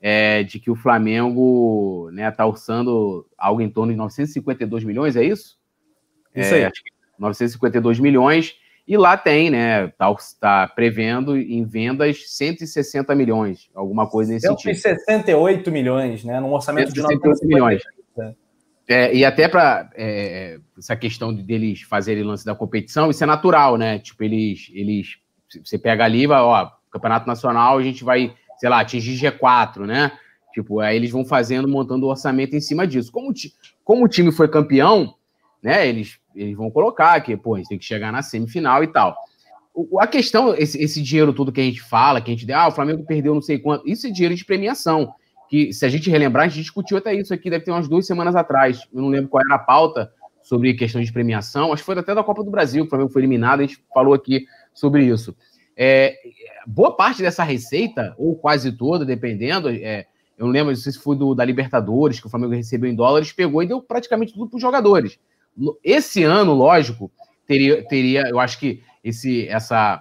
é, de que o Flamengo está né, tá orçando algo em torno de 952 milhões, é isso? Isso é, aí. 952 milhões, e lá tem, né? Está tá prevendo em vendas 160 milhões, alguma coisa nesse 168 sentido. 168 milhões, né? Num orçamento de 958 milhões. É, e até para é, essa questão de deles fazerem lance da competição, isso é natural, né? Tipo, eles, eles você pega ali, vai, ó, Campeonato Nacional, a gente vai sei lá, atingir G4, né? Tipo, aí eles vão fazendo, montando o orçamento em cima disso. Como, como o time foi campeão, né? Eles, eles vão colocar que, pô, a gente tem que chegar na semifinal e tal. O, a questão, esse, esse dinheiro todo que a gente fala, que a gente, ah, o Flamengo perdeu não sei quanto, isso é dinheiro de premiação. Que se a gente relembrar, a gente discutiu até isso aqui, deve ter umas duas semanas atrás. Eu não lembro qual era a pauta sobre questão de premiação, acho que foi até da Copa do Brasil, o Flamengo foi eliminado, a gente falou aqui sobre isso. É, boa parte dessa receita, ou quase toda, dependendo, é, eu não lembro se foi do, da Libertadores, que o Flamengo recebeu em dólares, pegou e deu praticamente tudo para os jogadores. Esse ano, lógico, teria, teria, eu acho que esse, essa,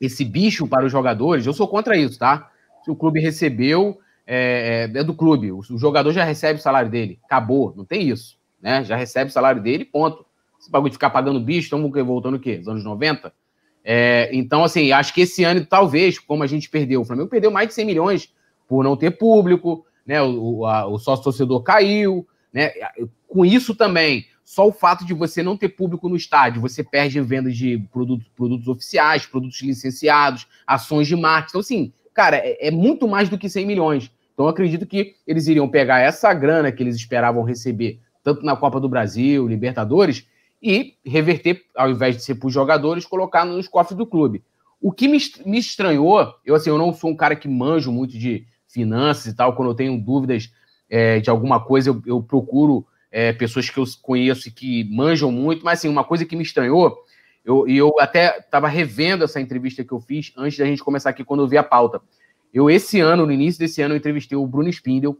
esse bicho para os jogadores, eu sou contra isso, tá? Se o clube recebeu, é, é, é do clube, o, o, jogador já recebe o salário dele, acabou, não tem isso, né? Já recebe o salário dele, ponto. Esse bagulho de ficar pagando bicho, estamos voltando o quê? Os anos 90? É, então, assim, acho que esse ano, talvez, como a gente perdeu, o Flamengo perdeu mais de 100 milhões por não ter público, né? O, a, o sócio torcedor caiu, né? Com isso também, só o fato de você não ter público no estádio, você perde vendas de produtos, produtos oficiais, produtos licenciados, ações de marketing. Então, assim, cara, é, é muito mais do que 100 milhões. Então, acredito que eles iriam pegar essa grana que eles esperavam receber, tanto na Copa do Brasil, Libertadores, e reverter, ao invés de ser para os jogadores, colocar nos cofres do clube. O que me, me estranhou, eu assim, eu não sou um cara que manjo muito de finanças e tal, quando eu tenho dúvidas é, de alguma coisa, eu, eu procuro é, pessoas que eu conheço e que manjam muito, mas assim, uma coisa que me estranhou, eu, e eu até estava revendo essa entrevista que eu fiz antes da gente começar aqui, quando eu vi a pauta. Eu, esse ano, no início desse ano, eu entrevistei o Bruno Spindel,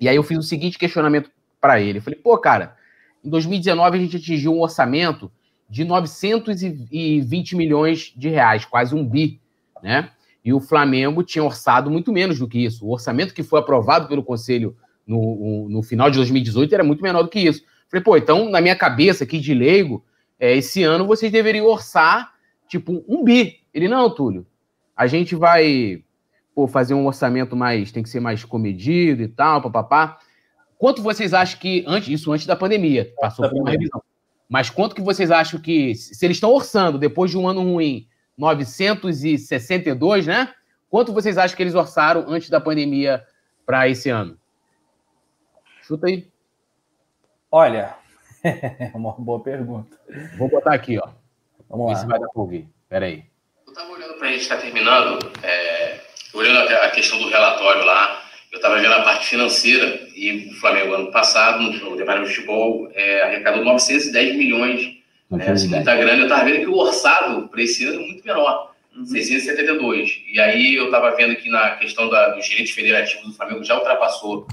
e aí eu fiz o seguinte questionamento para ele. Eu falei, pô, cara, em 2019, a gente atingiu um orçamento de 920 milhões de reais, quase um bi, né? E o Flamengo tinha orçado muito menos do que isso. O orçamento que foi aprovado pelo Conselho no, no final de 2018 era muito menor do que isso. Falei, pô, então, na minha cabeça aqui de leigo, é, esse ano vocês deveriam orçar, tipo, um bi. Ele, não, Túlio, a gente vai pô, fazer um orçamento mais, tem que ser mais comedido e tal, papapá. Quanto vocês acham que, antes, isso antes da pandemia, passou por uma revisão, mas quanto que vocês acham que, se eles estão orçando depois de um ano ruim, 962, né? Quanto vocês acham que eles orçaram antes da pandemia para esse ano? Chuta aí. Olha, é uma boa pergunta. Vou botar aqui, ó. Vamos ver lá. se vai dar para ouvir. Espera aí. Eu estava olhando para a gente estar tá terminando, é, olhando a questão do relatório lá, eu estava vendo a parte financeira e o Flamengo, ano passado, no Departamento de Futebol, é, arrecadou 910 milhões. Assim, muita grana. Eu estava vendo que o orçado para esse ano é muito menor, uhum. 672. E aí eu estava vendo que na questão da, dos direitos federativos do Flamengo já ultrapassou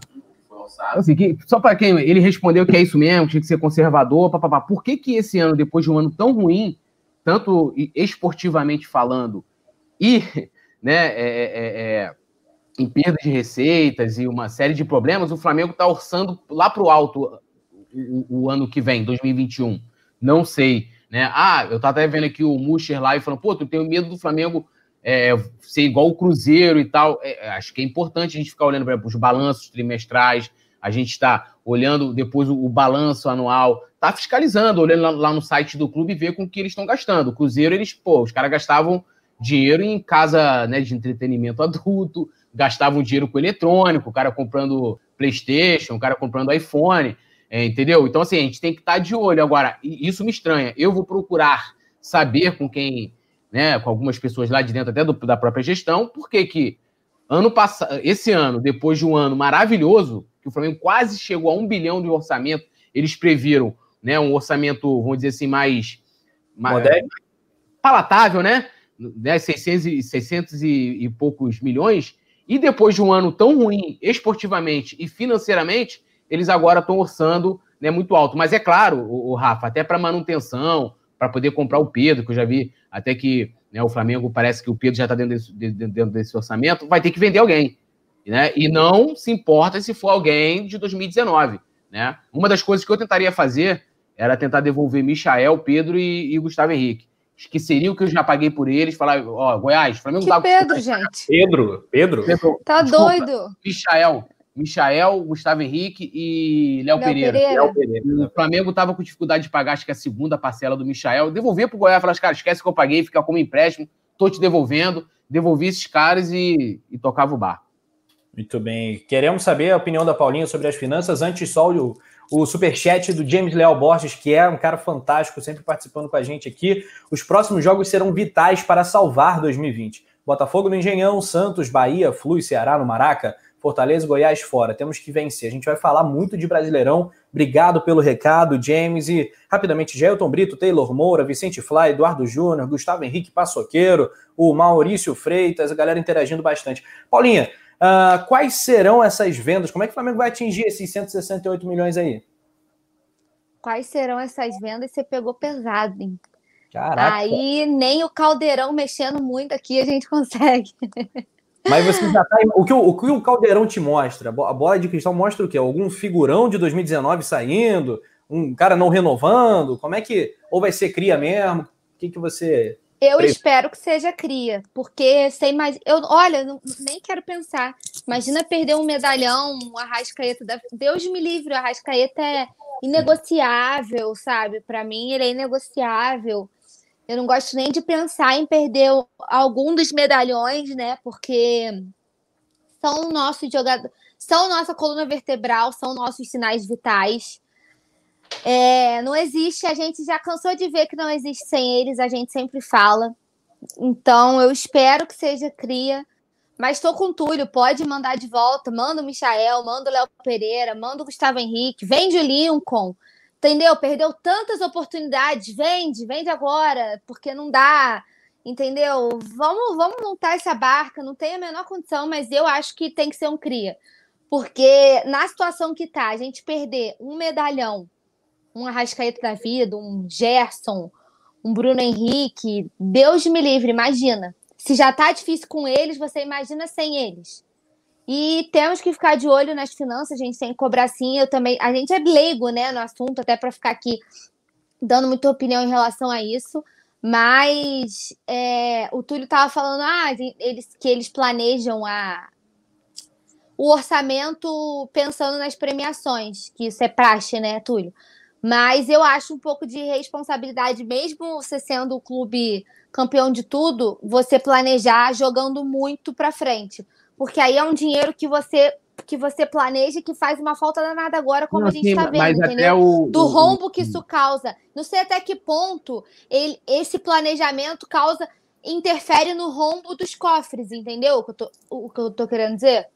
Assim, que, só para quem ele respondeu que é isso mesmo, que tinha que ser conservador, papapá. Por que, que esse ano, depois de um ano tão ruim, tanto esportivamente falando, e né, é, é, é em perda de receitas e uma série de problemas, o Flamengo está orçando lá para o alto o, ano que vem, 2021. Não sei. Né? Ah, eu estava até vendo aqui o Muscher lá e falando, pô, tu tem medo do Flamengo é, ser igual o Cruzeiro e tal. É, é acho que é importante a gente ficar olhando, para os balanços trimestrais, a gente está olhando depois o, o, balanço anual, tá fiscalizando, olhando lá, lá, no site do clube e ver com o que eles estão gastando. O Cruzeiro, eles, pô, os caras gastavam dinheiro em casa né, de entretenimento adulto, gastavam dinheiro com eletrônico, o cara comprando PlayStation, o cara comprando iPhone, é, entendeu? Então, assim, a gente tem que estar tá de olho. Agora, isso me estranha. Eu vou procurar saber com quem, né, com algumas pessoas lá de dentro até do, da própria gestão, por que ano passado, esse ano, depois de um ano maravilhoso, que o Flamengo quase chegou a um bilhão de orçamento. Eles previram né, um orçamento, vamos dizer assim, mais, mais palatável, né? né 600, e, 600 e, e poucos milhões. E depois de um ano tão ruim esportivamente e financeiramente, eles agora estão orçando né, muito alto. Mas é claro, o, o Rafa, até para manutenção, para poder comprar o Pedro, que eu já vi até que né, o Flamengo parece que o Pedro já está dentro, desse, dentro desse orçamento, vai ter que vender alguém. Né? E não se importa se for alguém de 2019. Né? Uma das coisas que eu tentaria fazer era tentar devolver Michael, Pedro e, e Gustavo Henrique. Esqueceria o que eu já paguei por eles, falar, ó, Goiás, Flamengo que Pedro, gente. Pedro, Pedro. Pedro tá desculpa, doido. Michael, Michael, Gustavo Henrique e Léo Pereira. Pereira. Léo Pereira. O Flamengo estava com dificuldade de pagar, acho que a segunda parcela do Michael. Devolver para o Goiás, falar, cara, esquece que eu paguei, fica como empréstimo, tô te devolvendo. Devolvi esses caras e, e tocava o bar. Muito bem. Queremos saber a opinião da Paulinha sobre as finanças. Antes, só o, o superchat do James Leal Borges, que é um cara fantástico, sempre participando com a gente aqui. Os próximos jogos serão vitais para salvar 2020. Botafogo no Engenhão, Santos, Bahia, Flu Ceará no Maraca, Fortaleza Goiás fora. Temos que vencer. A gente vai falar muito de Brasileirão. Obrigado pelo recado, James. E rapidamente, Gelton Brito, Taylor Moura, Vicente Fly, Eduardo Júnior, Gustavo Henrique Passoqueiro, o Maurício Freitas, a galera interagindo bastante. Paulinha, Uh, quais serão essas vendas? Como é que o Flamengo vai atingir esses 168 milhões aí? Quais serão essas vendas? Você pegou pesado, hein? Caraca. Aí nem o caldeirão mexendo muito aqui a gente consegue. Mas você já tá. O que o, o que o caldeirão te mostra? A bola de cristal mostra o quê? Algum figurão de 2019 saindo? Um cara não renovando? Como é que. Ou vai ser cria mesmo? O que, que você eu espero que seja cria, porque sem mais. Eu, olha, não, nem quero pensar. Imagina perder um medalhão, um Arrascaeta da. Deus me livre, o Arrascaeta é inegociável, sabe? Para mim, ele é inegociável. Eu não gosto nem de pensar em perder algum dos medalhões, né? Porque são nossos jogadores, são nossa coluna vertebral, são nossos sinais vitais. É, não existe, a gente já cansou de ver que não existe sem eles, a gente sempre fala. Então, eu espero que seja cria. Mas estou com Túlio, pode mandar de volta. Manda o Michael, manda o Léo Pereira, manda o Gustavo Henrique, vende o Lincoln. Entendeu? Perdeu tantas oportunidades. Vende, vende agora, porque não dá. Entendeu? Vamos, vamos montar essa barca. Não tem a menor condição, mas eu acho que tem que ser um cria. Porque na situação que tá, a gente perder um medalhão um Arrascaeta da vida, um Gerson, um Bruno Henrique. Deus me livre, imagina. Se já tá difícil com eles, você imagina sem eles. E temos que ficar de olho nas finanças, a gente tem que cobrar sim. Eu também, a gente é leigo, né, no assunto, até para ficar aqui dando muita opinião em relação a isso. Mas é, o Túlio estava falando ah, eles, que eles planejam a, o orçamento pensando nas premiações, que isso é praxe, né, Túlio? Mas eu acho um pouco de responsabilidade, mesmo você sendo o clube campeão de tudo, você planejar jogando muito para frente. Porque aí é um dinheiro que você que você planeja que faz uma falta danada agora, como Não, a gente está vendo, entendeu? O, Do rombo que isso causa. Não sei até que ponto ele, esse planejamento causa, interfere no rombo dos cofres, entendeu? O que eu tô, o que eu tô querendo dizer?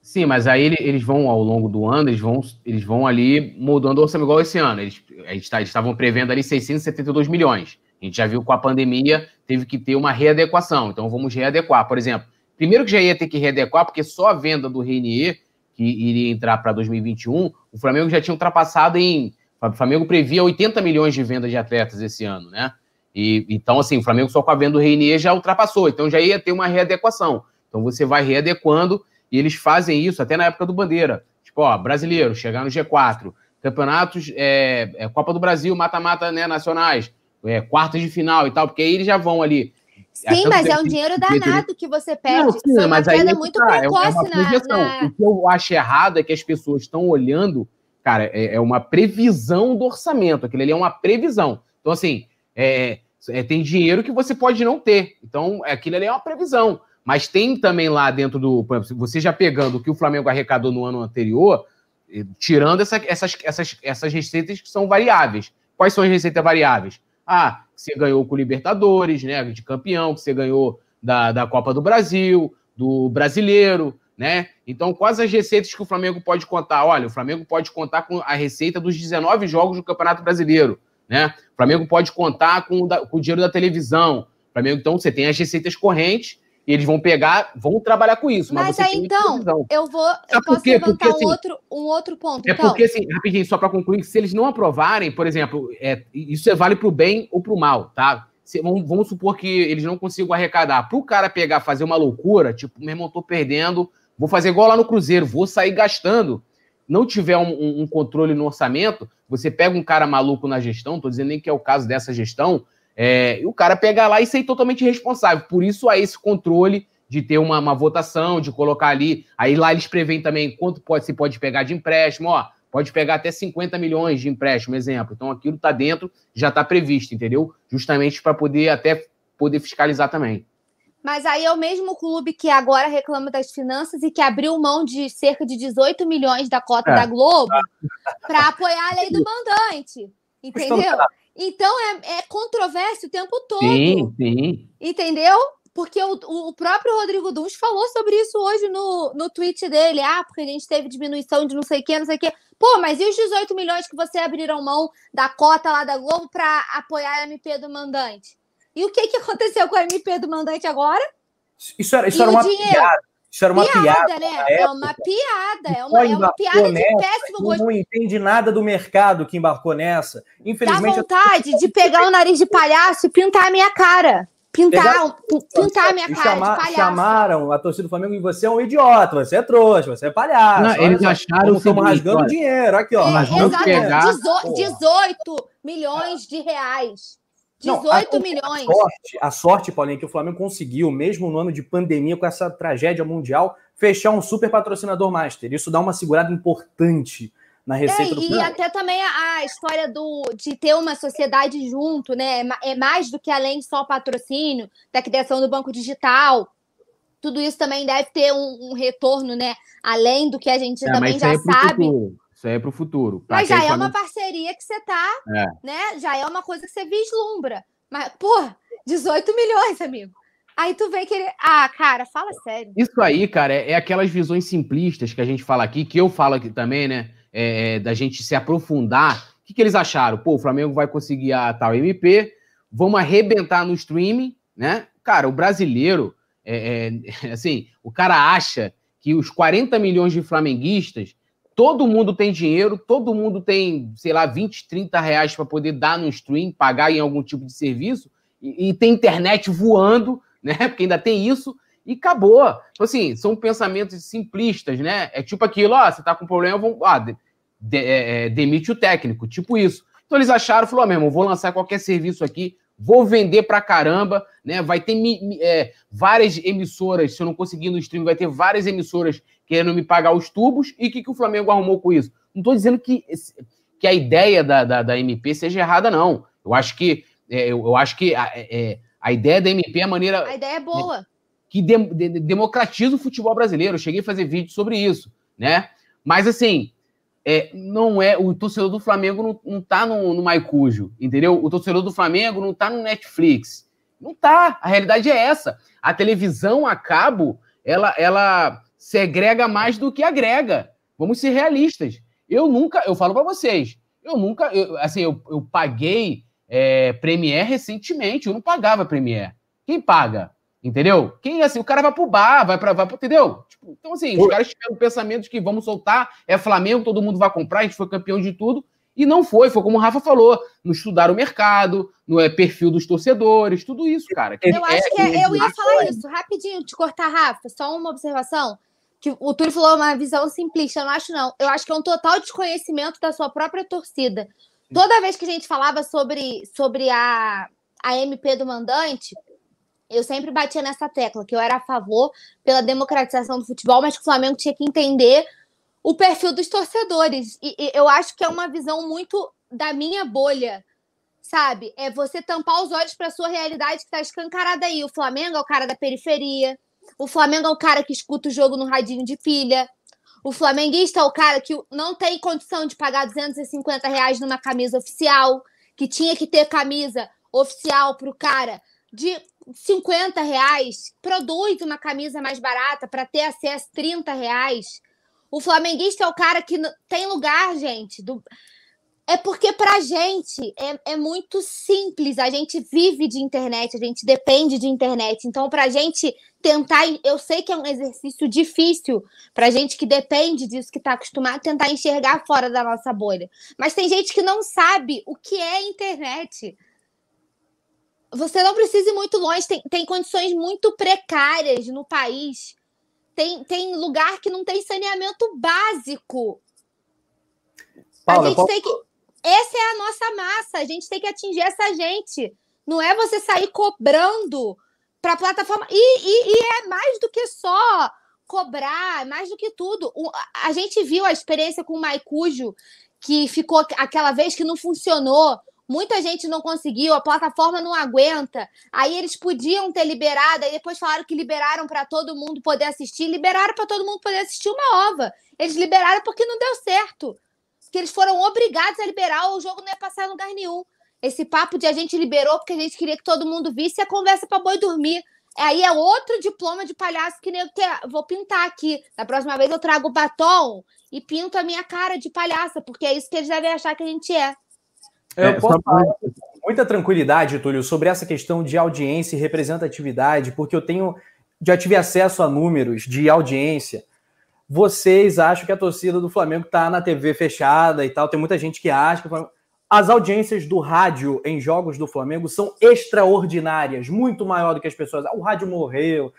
Sim, mas aí eles vão, ao longo do ano, eles vão, eles vão ali mudando o orçamento, igual esse ano. Eles tá, estavam prevendo ali 672 milhões. A gente já viu com a pandemia, teve que ter uma readequação. Então vamos readequar. Por exemplo, primeiro que já ia ter que readequar, porque só a venda do Renier, que iria entrar para 2021, o Flamengo já tinha ultrapassado em. O Flamengo previa 80 milhões de vendas de atletas esse ano, né? E, então, assim, o Flamengo só com a venda do Renier já ultrapassou. Então já ia ter uma readequação. Então você vai readequando e eles fazem isso até na época do Bandeira. Tipo, ó, brasileiro, chegar no G4, campeonatos, é, é Copa do Brasil, mata-mata né, nacionais, é, quartas de final e tal, porque aí eles já vão ali. Sim, mas é um dinheiro danado que você perde. Não, sim, mas aí é muito tá, precoce é, é na, na, O que eu acho errado é que as pessoas estão olhando, cara, é, é, uma previsão do orçamento. Aquilo ali é uma previsão. Então, assim, é, é, tem dinheiro que você pode não ter. Então, aquilo ali é uma previsão. Mas tem também lá dentro do. Você já pegando o que o Flamengo arrecadou no ano anterior, tirando essa, essas, essas, essas receitas que são variáveis. Quais são as receitas variáveis? Ah, você ganhou com o Libertadores, né? De campeão, que você ganhou da, da Copa do Brasil, do brasileiro, né? Então, quais as receitas que o Flamengo pode contar? Olha, o Flamengo pode contar com a receita dos 19 jogos do Campeonato Brasileiro, né? O Flamengo pode contar com o, da, com o dinheiro da televisão. O Flamengo, então, você tem as receitas correntes e eles vão pegar, vão trabalhar com isso. Mas, mas aí, então, eu vou. Eu posso levantar porque, um, assim, outro, um outro ponto. É então. porque, assim, rapidinho, só para concluir, se eles não aprovarem, por exemplo, é, isso é vale para o bem ou para o mal, tá? Se, vamos, vamos, supor que eles não consigam arrecadar. Para o cara pegar, fazer uma loucura, tipo, meu irmão, tô perdendo, vou fazer igual lá no Cruzeiro, vou sair gastando. Não tiver um, um, um controle no orçamento, você pega um cara maluco na gestão, tô dizendo nem que é o caso dessa gestão, é, e o cara pegar lá e ser totalmente responsável. Por isso há esse controle de ter uma, uma, votação, de colocar ali. Aí lá eles preveem também quanto pode se pode pegar de empréstimo, ó. Pode pegar até 50 milhões de empréstimo, exemplo. Então aquilo está dentro, já está previsto, entendeu? Justamente para poder até poder fiscalizar também. Mas aí é o mesmo clube que agora reclama das finanças e que abriu mão de cerca de 18 milhões da cota é. da Globo para apoiar a lei do mandante. Entendeu? Então é, é controvérsia o tempo todo. Sim, sim. Entendeu? Porque o, o próprio Rodrigo Duns falou sobre isso hoje no, no tweet dele. Ah, porque a gente teve diminuição de não sei o que, não sei o que. Pô, mas e os 18 milhões que você abriram mão da cota lá da Globo para apoiar a MP do mandante? E o que, que aconteceu com a MP do mandante agora? Isso era, isso era uma dinheiro? piada. Isso era uma piada, piada né? É uma piada, é uma, é uma piada de nessa, péssimo gosto. Não entende nada do mercado que embarcou nessa. Infelizmente. Dá vontade de pegar o nariz de palhaço e pintar a minha cara. Pintar, pintar a minha cara chamar, de palhaço. Chamaram a torcida do Flamengo e você é um idiota, você é trouxa, você é palhaço. Não, eles acharam que estamos rasgando olha, dinheiro. Aqui, ó. É, exatamente. Pegar... 18 milhões de reais. 18 não, a, milhões. A sorte, a sorte, Paulinho, que o Flamengo conseguiu, mesmo no ano de pandemia, com essa tragédia mundial, fechar um super patrocinador master. Isso dá uma segurada importante na receita é, do E até também a, história do, de ter uma sociedade junto, né? É, é mais do que além só patrocínio, da criação do banco digital. Tudo isso também deve ter um, um retorno, né? Além do que a gente é, também já é sabe. Futuro. Isso aí é para o futuro. Mas já é Flamengo... uma parceria que você tá, é. né? Já é uma coisa que você vislumbra. Mas, pô, 18 milhões, amigo. Aí tu vê que ele. Ah, cara, fala sério. Isso aí, cara, é, é aquelas visões simplistas que a gente fala aqui, que eu falo aqui também, né? É, é da gente se aprofundar. O que, que eles acharam? Pô, o Flamengo vai conseguir a tal MP, vamos arrebentar no streaming, né? Cara, o brasileiro, é, é, assim, o cara acha que os 40 milhões de flamenguistas todo mundo tem dinheiro, todo mundo tem, sei lá, 20, 30 reais para poder dar no stream, pagar em algum tipo de serviço, e, e, tem internet voando, né? Porque ainda tem isso, e acabou. Então, assim, são pensamentos simplistas, né? É tipo aquilo, ó, você tá com problema, vamos, ah, de, de, é, é, demite o técnico, tipo isso. Então eles acharam, falou, oh, meu irmão, vou lançar qualquer serviço aqui, vou vender pra caramba, né? Vai ter é, várias emissoras, se eu não conseguir no stream, vai ter várias emissoras querendo me pagar os tubos. E o que, que o Flamengo arrumou com isso? Não estou dizendo que, que a ideia da, da, da, MP seja errada, não. Eu acho que, é, eu, eu, acho que a, é, a ideia da MP é a maneira. A ideia é boa. Que de, de, democratiza o futebol brasileiro. Eu cheguei a fazer vídeo sobre isso, né? Mas assim, é, não é o torcedor do Flamengo não, não tá no, no Maicujo, entendeu? O torcedor do Flamengo não tá no Netflix. Não tá. A realidade é essa. A televisão a cabo, ela, ela segrega mais do que agrega. Vamos ser realistas. Eu nunca, eu falo para vocês, eu nunca, eu, assim, eu, eu paguei é, Premiere recentemente, eu não pagava Premiere. Quem paga? Entendeu? Quem, assim, o cara vai pro bar, vai pra, vai pro, entendeu? Tipo, então, assim, os caras tiveram o pensamento de que vamos soltar, é Flamengo, todo mundo vai comprar, a gente foi campeão de tudo, e não foi, foi como o Rafa falou, não estudar o mercado, no é, perfil dos torcedores, tudo isso, cara. Eu é, acho que é, eu ia falar isso, rapidinho, te cortar, Rafa, só uma observação que o Túlio falou uma visão simplista. Eu não acho, não. Eu acho que é um total desconhecimento da sua própria torcida. Toda vez que a gente falava sobre, sobre a, a MP do mandante, eu sempre batia nessa tecla, que eu era a favor pela democratização do futebol, mas que o Flamengo tinha que entender o perfil dos torcedores. E, e eu acho que é uma visão muito da minha bolha, sabe? É você tampar os olhos para a sua realidade que está escancarada aí. O Flamengo é o cara da periferia, o Flamengo é o cara que escuta o jogo no radinho de pilha. O flamenguista é o cara que não tem condição de pagar 250 reais numa camisa oficial, que tinha que ter camisa oficial para o cara de 50 reais, produz uma camisa mais barata para ter acesso a 30 reais. O flamenguista é o cara que tem lugar, gente. Do... É porque pra gente é, é muito simples. A gente vive de internet, a gente depende de internet. Então, pra gente tentar. Eu sei que é um exercício difícil pra gente que depende disso, que tá acostumado tentar enxergar fora da nossa bolha. Mas tem gente que não sabe o que é internet você não precisa ir muito longe, tem, tem condições muito precárias no país. Tem, tem lugar que não tem saneamento básico. Paula, a gente tem que. Essa é a nossa massa, a gente tem que atingir essa gente. Não é você sair cobrando para a plataforma. E, e, e, é mais do que só cobrar, é mais do que tudo. O, a gente viu a experiência com o Maicujo, que ficou aquela vez que não funcionou. Muita gente não conseguiu, a plataforma não aguenta. Aí eles podiam ter liberado, aí depois falaram que liberaram para todo mundo poder assistir. Liberaram para todo mundo poder assistir uma ova. Eles liberaram porque não deu certo. Que eles foram obrigados a liberar, o jogo não ia passar em lugar nenhum. Esse papo de a gente liberou porque a gente queria que todo mundo visse a conversa para boi dormir. Aí é outro diploma de palhaço que nem eu quer. Vou pintar aqui. Da próxima vez eu trago o batom e pinto a minha cara de palhaça, porque é isso que eles devem achar que a gente é. Eu é, posso falar com muita tranquilidade, Túlio, sobre essa questão de audiência e representatividade, porque eu tenho já tive acesso a números de audiência. Vocês acham que a torcida do Flamengo está na TV fechada e tal? Tem muita gente que acha que as audiências do rádio em jogos do Flamengo são extraordinárias, muito maior do que as pessoas. Ah, o rádio morreu.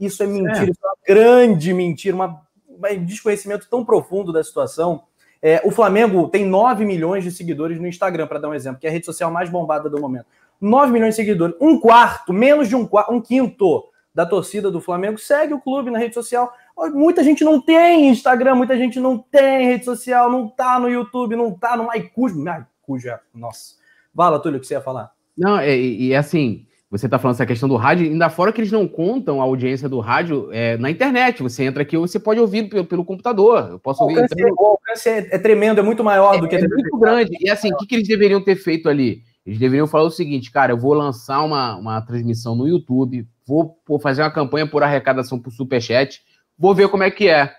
Isso é mentira, é. isso é uma grande mentira, uma, um desconhecimento tão profundo da situação é, o Flamengo tem 9 milhões de seguidores no Instagram, para dar um exemplo, que é a rede social mais bombada do momento. 9 milhões de seguidores. Um quarto, menos de um, quarto, um quinto da torcida do Flamengo segue o clube na rede social. Muita gente não tem Instagram, muita gente não tem rede social, não tá no YouTube, não tá no MyCujo. MyCujo, nossa. Fala, Túlio, o que você ia falar? Não, é, e, e assim, você está falando essa questão do rádio, ainda fora que eles não contam a audiência do rádio é, na internet. Você entra aqui, você pode ouvir pelo, pelo computador. Eu posso ouvir. Alcance, então... O alcance é, é, tremendo, é muito maior é, do que. É muito grande. E assim, o que, que, eles deveriam ter feito ali? Eles deveriam falar o seguinte, cara, eu vou lançar uma, uma transmissão no YouTube, vou, vou fazer uma campanha por arrecadação por Superchat, vou ver como é que é.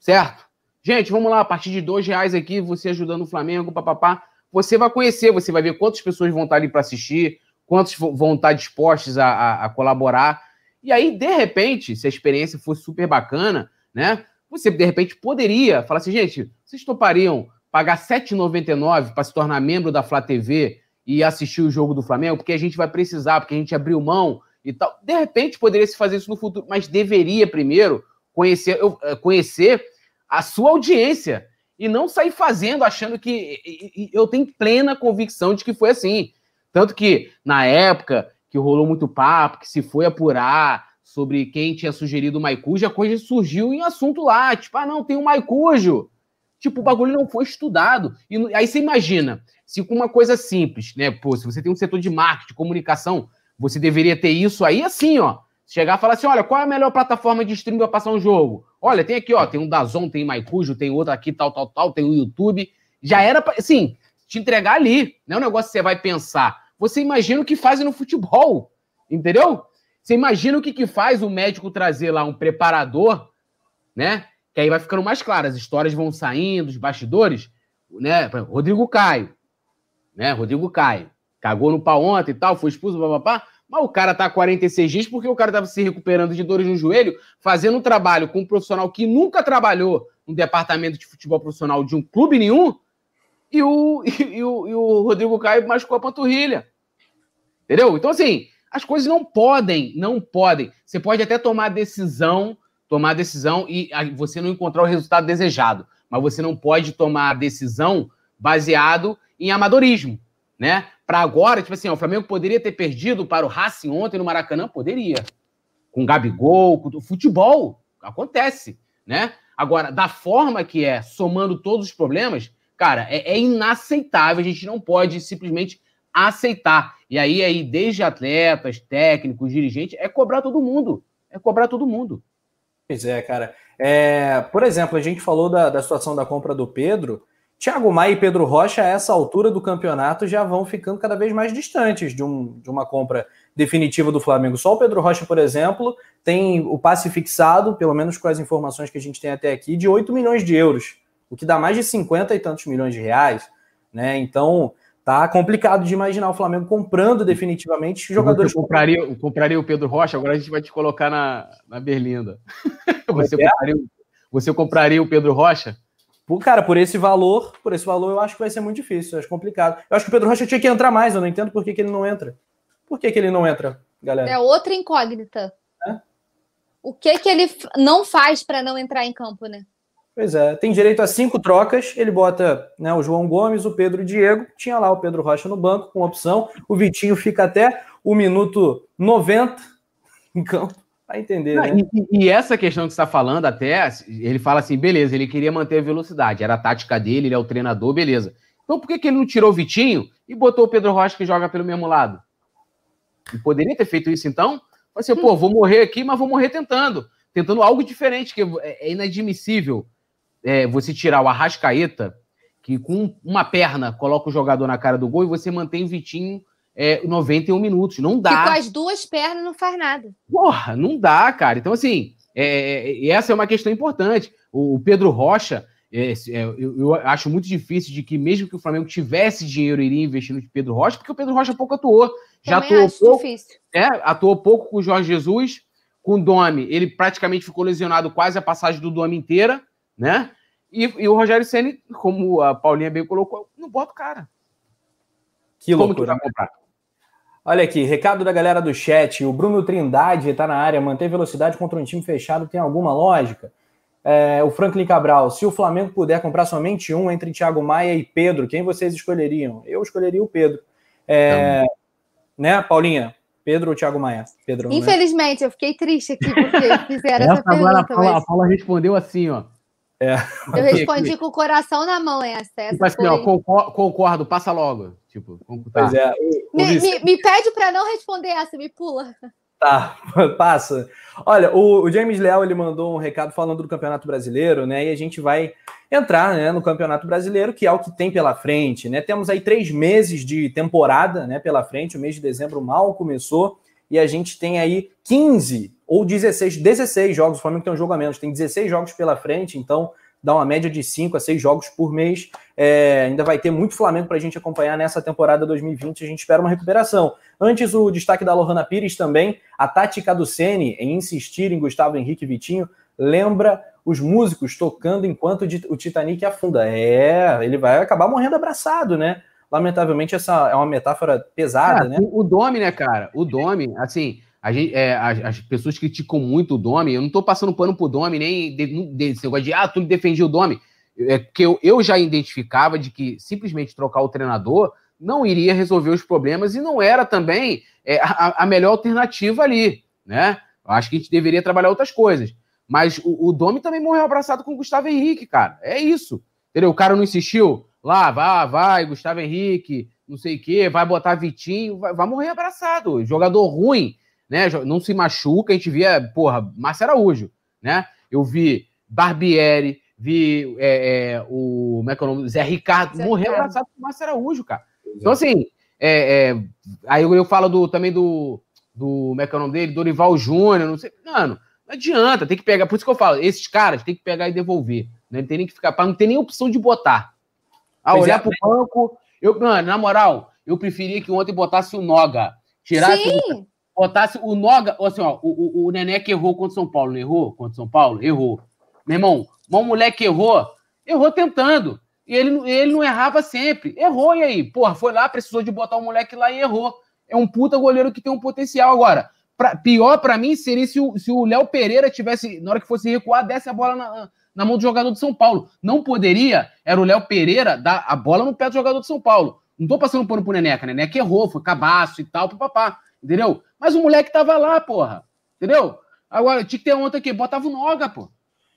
Certo? Gente, vamos lá, a partir de dois reais aqui, você ajudando o Flamengo, papapá. Você vai conhecer, você vai ver quantas pessoas vão estar ali para assistir quantos vão estar dispostos a, a, a, colaborar. E aí, de repente, se a experiência fosse super bacana, né? Você, de repente, poderia falar assim, gente, vocês topariam pagar R$ 7,99 para se tornar membro da Flá TV e assistir o jogo do Flamengo? Porque a gente vai precisar, porque a gente abriu mão e tal. De repente, poderia se fazer isso no futuro, mas deveria primeiro conhecer, eh, conhecer a sua audiência e não sair fazendo achando que eu tenho plena convicção de que foi assim. Tanto que, na época que rolou muito papo, que se foi apurar sobre quem tinha sugerido o Maicujo, a coisa surgiu em assunto lá. Tipo, ah, não, tem um Maicujo. Tipo, o bagulho não foi estudado. E aí você imagina, se com uma coisa simples, né? Pô, se você tem um setor de marketing, de comunicação, você deveria ter isso aí assim, ó. Chegar e falar assim: olha, qual é a melhor plataforma de streaming para passar um jogo? Olha, tem aqui, ó, tem um Dazon, tem Maicujo, tem outro aqui, tal, tal, tal, tem o YouTube. Já era, pra, assim, te entregar ali. Não é um negócio que você vai pensar. Você imagina o que fazem no futebol, entendeu? Você imagina o que, que faz o médico trazer lá um preparador, né? Que aí vai ficando mais claro, as histórias vão saindo, os bastidores, né? Rodrigo Caio, né? Rodrigo Caio. Cagou no pau ontem e tal, foi expulso, papapá. Mas o cara tá há 46 dias porque o cara tava se recuperando de dores no joelho, fazendo um trabalho com um profissional que nunca trabalhou no departamento de futebol profissional de um clube nenhum, e o, e, e, o, e o Rodrigo Caio machucou a panturrilha. Entendeu? Então, assim, as coisas não podem, não podem. Você pode até tomar decisão, tomar decisão e você não encontrar o resultado desejado, mas você não pode tomar decisão baseado em amadorismo, né? Para agora, tipo assim, ó, o Flamengo poderia ter perdido para o Racing ontem no Maracanã, poderia. Com Gabigol, com futebol, acontece, né? Agora, da forma que é, somando todos os problemas, Cara, é, é inaceitável, a gente não pode simplesmente aceitar. E aí, aí, desde atletas, técnicos, dirigentes, é cobrar todo mundo. É cobrar todo mundo. Pois é, cara. É, por exemplo, a gente falou da, da situação da compra do Pedro, Thiago Maia e Pedro Rocha, a essa altura do campeonato, já vão ficando cada vez mais distantes de, um, de uma compra definitiva do Flamengo. Só o Pedro Rocha, por exemplo, tem o passe fixado, pelo menos com as informações que a gente tem até aqui, de 8 milhões de euros, o que dá mais de 50 e tantos milhões de reais. Né? Então, tá complicado de imaginar o Flamengo comprando definitivamente jogadores. Você compraria, compraria o Pedro Rocha, agora a gente vai te colocar na, na Berlinda. Você, é? compraria, você compraria o Pedro Rocha? Por, cara, por esse valor, por esse valor, eu acho que vai ser muito difícil, eu acho complicado. Eu acho que o Pedro Rocha tinha que entrar mais, eu não entendo por que, que ele não entra. Por que, que ele não entra, galera? É outra incógnita. É? O que que ele não faz para não entrar em campo, né? Pois é, tem direito a cinco trocas. Ele bota né, o João Gomes, o Pedro e o Diego. Tinha lá o Pedro Rocha no banco com opção. O Vitinho fica até o minuto 90 em campo. Vai entender, Não, né? E, e, essa questão que você está falando, até, ele fala assim: beleza, ele queria manter a velocidade, era a tática dele, ele é o treinador, beleza. Então por que, que ele não tirou o Vitinho e botou o Pedro Rocha que joga pelo mesmo lado? Ele poderia ter feito isso então? Assim, pô, vou morrer aqui, mas vou morrer tentando. Tentando algo diferente, que é inadmissível é, você tirar o Arrascaeta, que com uma perna coloca o jogador na cara do gol, e você mantém o Vitinho é, 91 minutos. Não dá. E com as duas pernas não faz nada. Porra, não dá, cara. Então, assim, é, é essa é uma questão importante. O Pedro Rocha, é, é, eu, eu, acho muito difícil de que, mesmo que o Flamengo tivesse dinheiro, iria investir no Pedro Rocha, porque o Pedro Rocha pouco atuou. Já Também atuou pouco, difícil. É, atuou pouco com o Jorge Jesus, com o Domi. Ele praticamente ficou lesionado quase a passagem do Domi inteira, né? E, e o Rogério Senni, como a Paulinha bem colocou, não bota o cara. Que loucura. Que Olha aqui, recado da galera do chat. O Bruno Trindade está na área. Manter velocidade contra um time fechado tem alguma lógica? É, o Franklin Cabral, se o Flamengo puder comprar somente um entre Thiago Maia e Pedro, quem vocês escolheriam? Eu escolheria o Pedro. É, né, Paulinha? Pedro ou Thiago Maia? Pedro, né? Infelizmente, né? eu fiquei triste aqui porque fizeram essa, essa pergunta. Agora a Paula, mas... a Paula respondeu assim, ó. É. Eu respondi com o coração na mão essa. essa tipo assim, ó, concordo, concordo, passa logo. Tipo, tá. Pois é. Me, me, me, pede para não responder essa, me pula. Tá, passa. Olha, o, o, James Leal ele mandou um recado falando do Campeonato Brasileiro, né? E a gente vai entrar né, no Campeonato Brasileiro, que é o que tem pela frente, né? Temos aí três meses de temporada né, pela frente, o mês de dezembro mal começou, e a gente tem aí 15 ou 16, 16 jogos. O Flamengo tem um jogo a menos, tem 16 jogos pela frente, então dá uma média de 5 a 6 jogos por mês. É, ainda vai ter muito Flamengo para a gente acompanhar nessa temporada 2020. A gente espera uma recuperação. Antes, o destaque da Lohana Pires também. A tática do Sene em insistir em Gustavo Henrique e Vitinho lembra os músicos tocando enquanto o Titanic afunda. É, ele vai acabar morrendo abraçado, né? Lamentavelmente, essa é uma metáfora pesada, é, né? O, o Domi, né, cara? O Domi, assim, gente, é, as, as, pessoas criticam muito o Domi. Eu não estou passando pano pro Domi, nem desse negócio de, ah, tu defendia o Domi. É que eu, eu já identificava de que simplesmente trocar o treinador não iria resolver os problemas e não era também é, a, a, melhor alternativa ali, né? Eu acho que a gente deveria trabalhar outras coisas. Mas o, o Domi também morreu abraçado com o Gustavo Henrique, cara. É isso. Entendeu? O cara não insistiu. Lá, vai, vai, Gustavo Henrique, não sei o quê, vai botar Vitinho, vai, vai morrer abraçado. Jogador ruim né? Não se machuca, a gente via, porra, Márcio Araújo, né? Eu vi Barbieri, vi é, é, o, como é que é o nome? Zé Ricardo, Zé morreu Ricardo. abraçado com o Márcio Araújo, cara. Então, assim, é, é, aí eu, eu falo do, também do, do, como é que é o nome dele? Dorival Júnior, não sei, mano, não adianta, tem que pegar, por isso que eu falo, esses caras tem que pegar e devolver, né? Não tem nem que ficar, para não ter nem opção de botar. Ah, pois olhar é, pro banco, eu, mano, na moral, eu preferia que ontem botasse o Noga, tirasse Sim botasse o Noga, assim, ó, o, o, o Neneca errou contra o São Paulo, não errou? Contra o São Paulo? Errou. Meu irmão, um moleque errou, errou tentando. E ele, ele não errava sempre. Errou, e aí? Porra, foi lá, precisou de botar o moleque lá e errou. É um puta goleiro que tem um potencial. Agora, pra, pior para mim seria se o, se o Léo Pereira tivesse, na hora que fosse recuar, desse a bola na, na mão do jogador do São Paulo. Não poderia, era o Léo Pereira dar a bola no pé do jogador do São Paulo. Não tô passando pano pro Neneca? Neneca errou, foi cabaço e tal, papapá. Entendeu? Mas o moleque tava lá, porra. Entendeu? Agora, tinha que ter ontem aqui, botava o Noga, pô.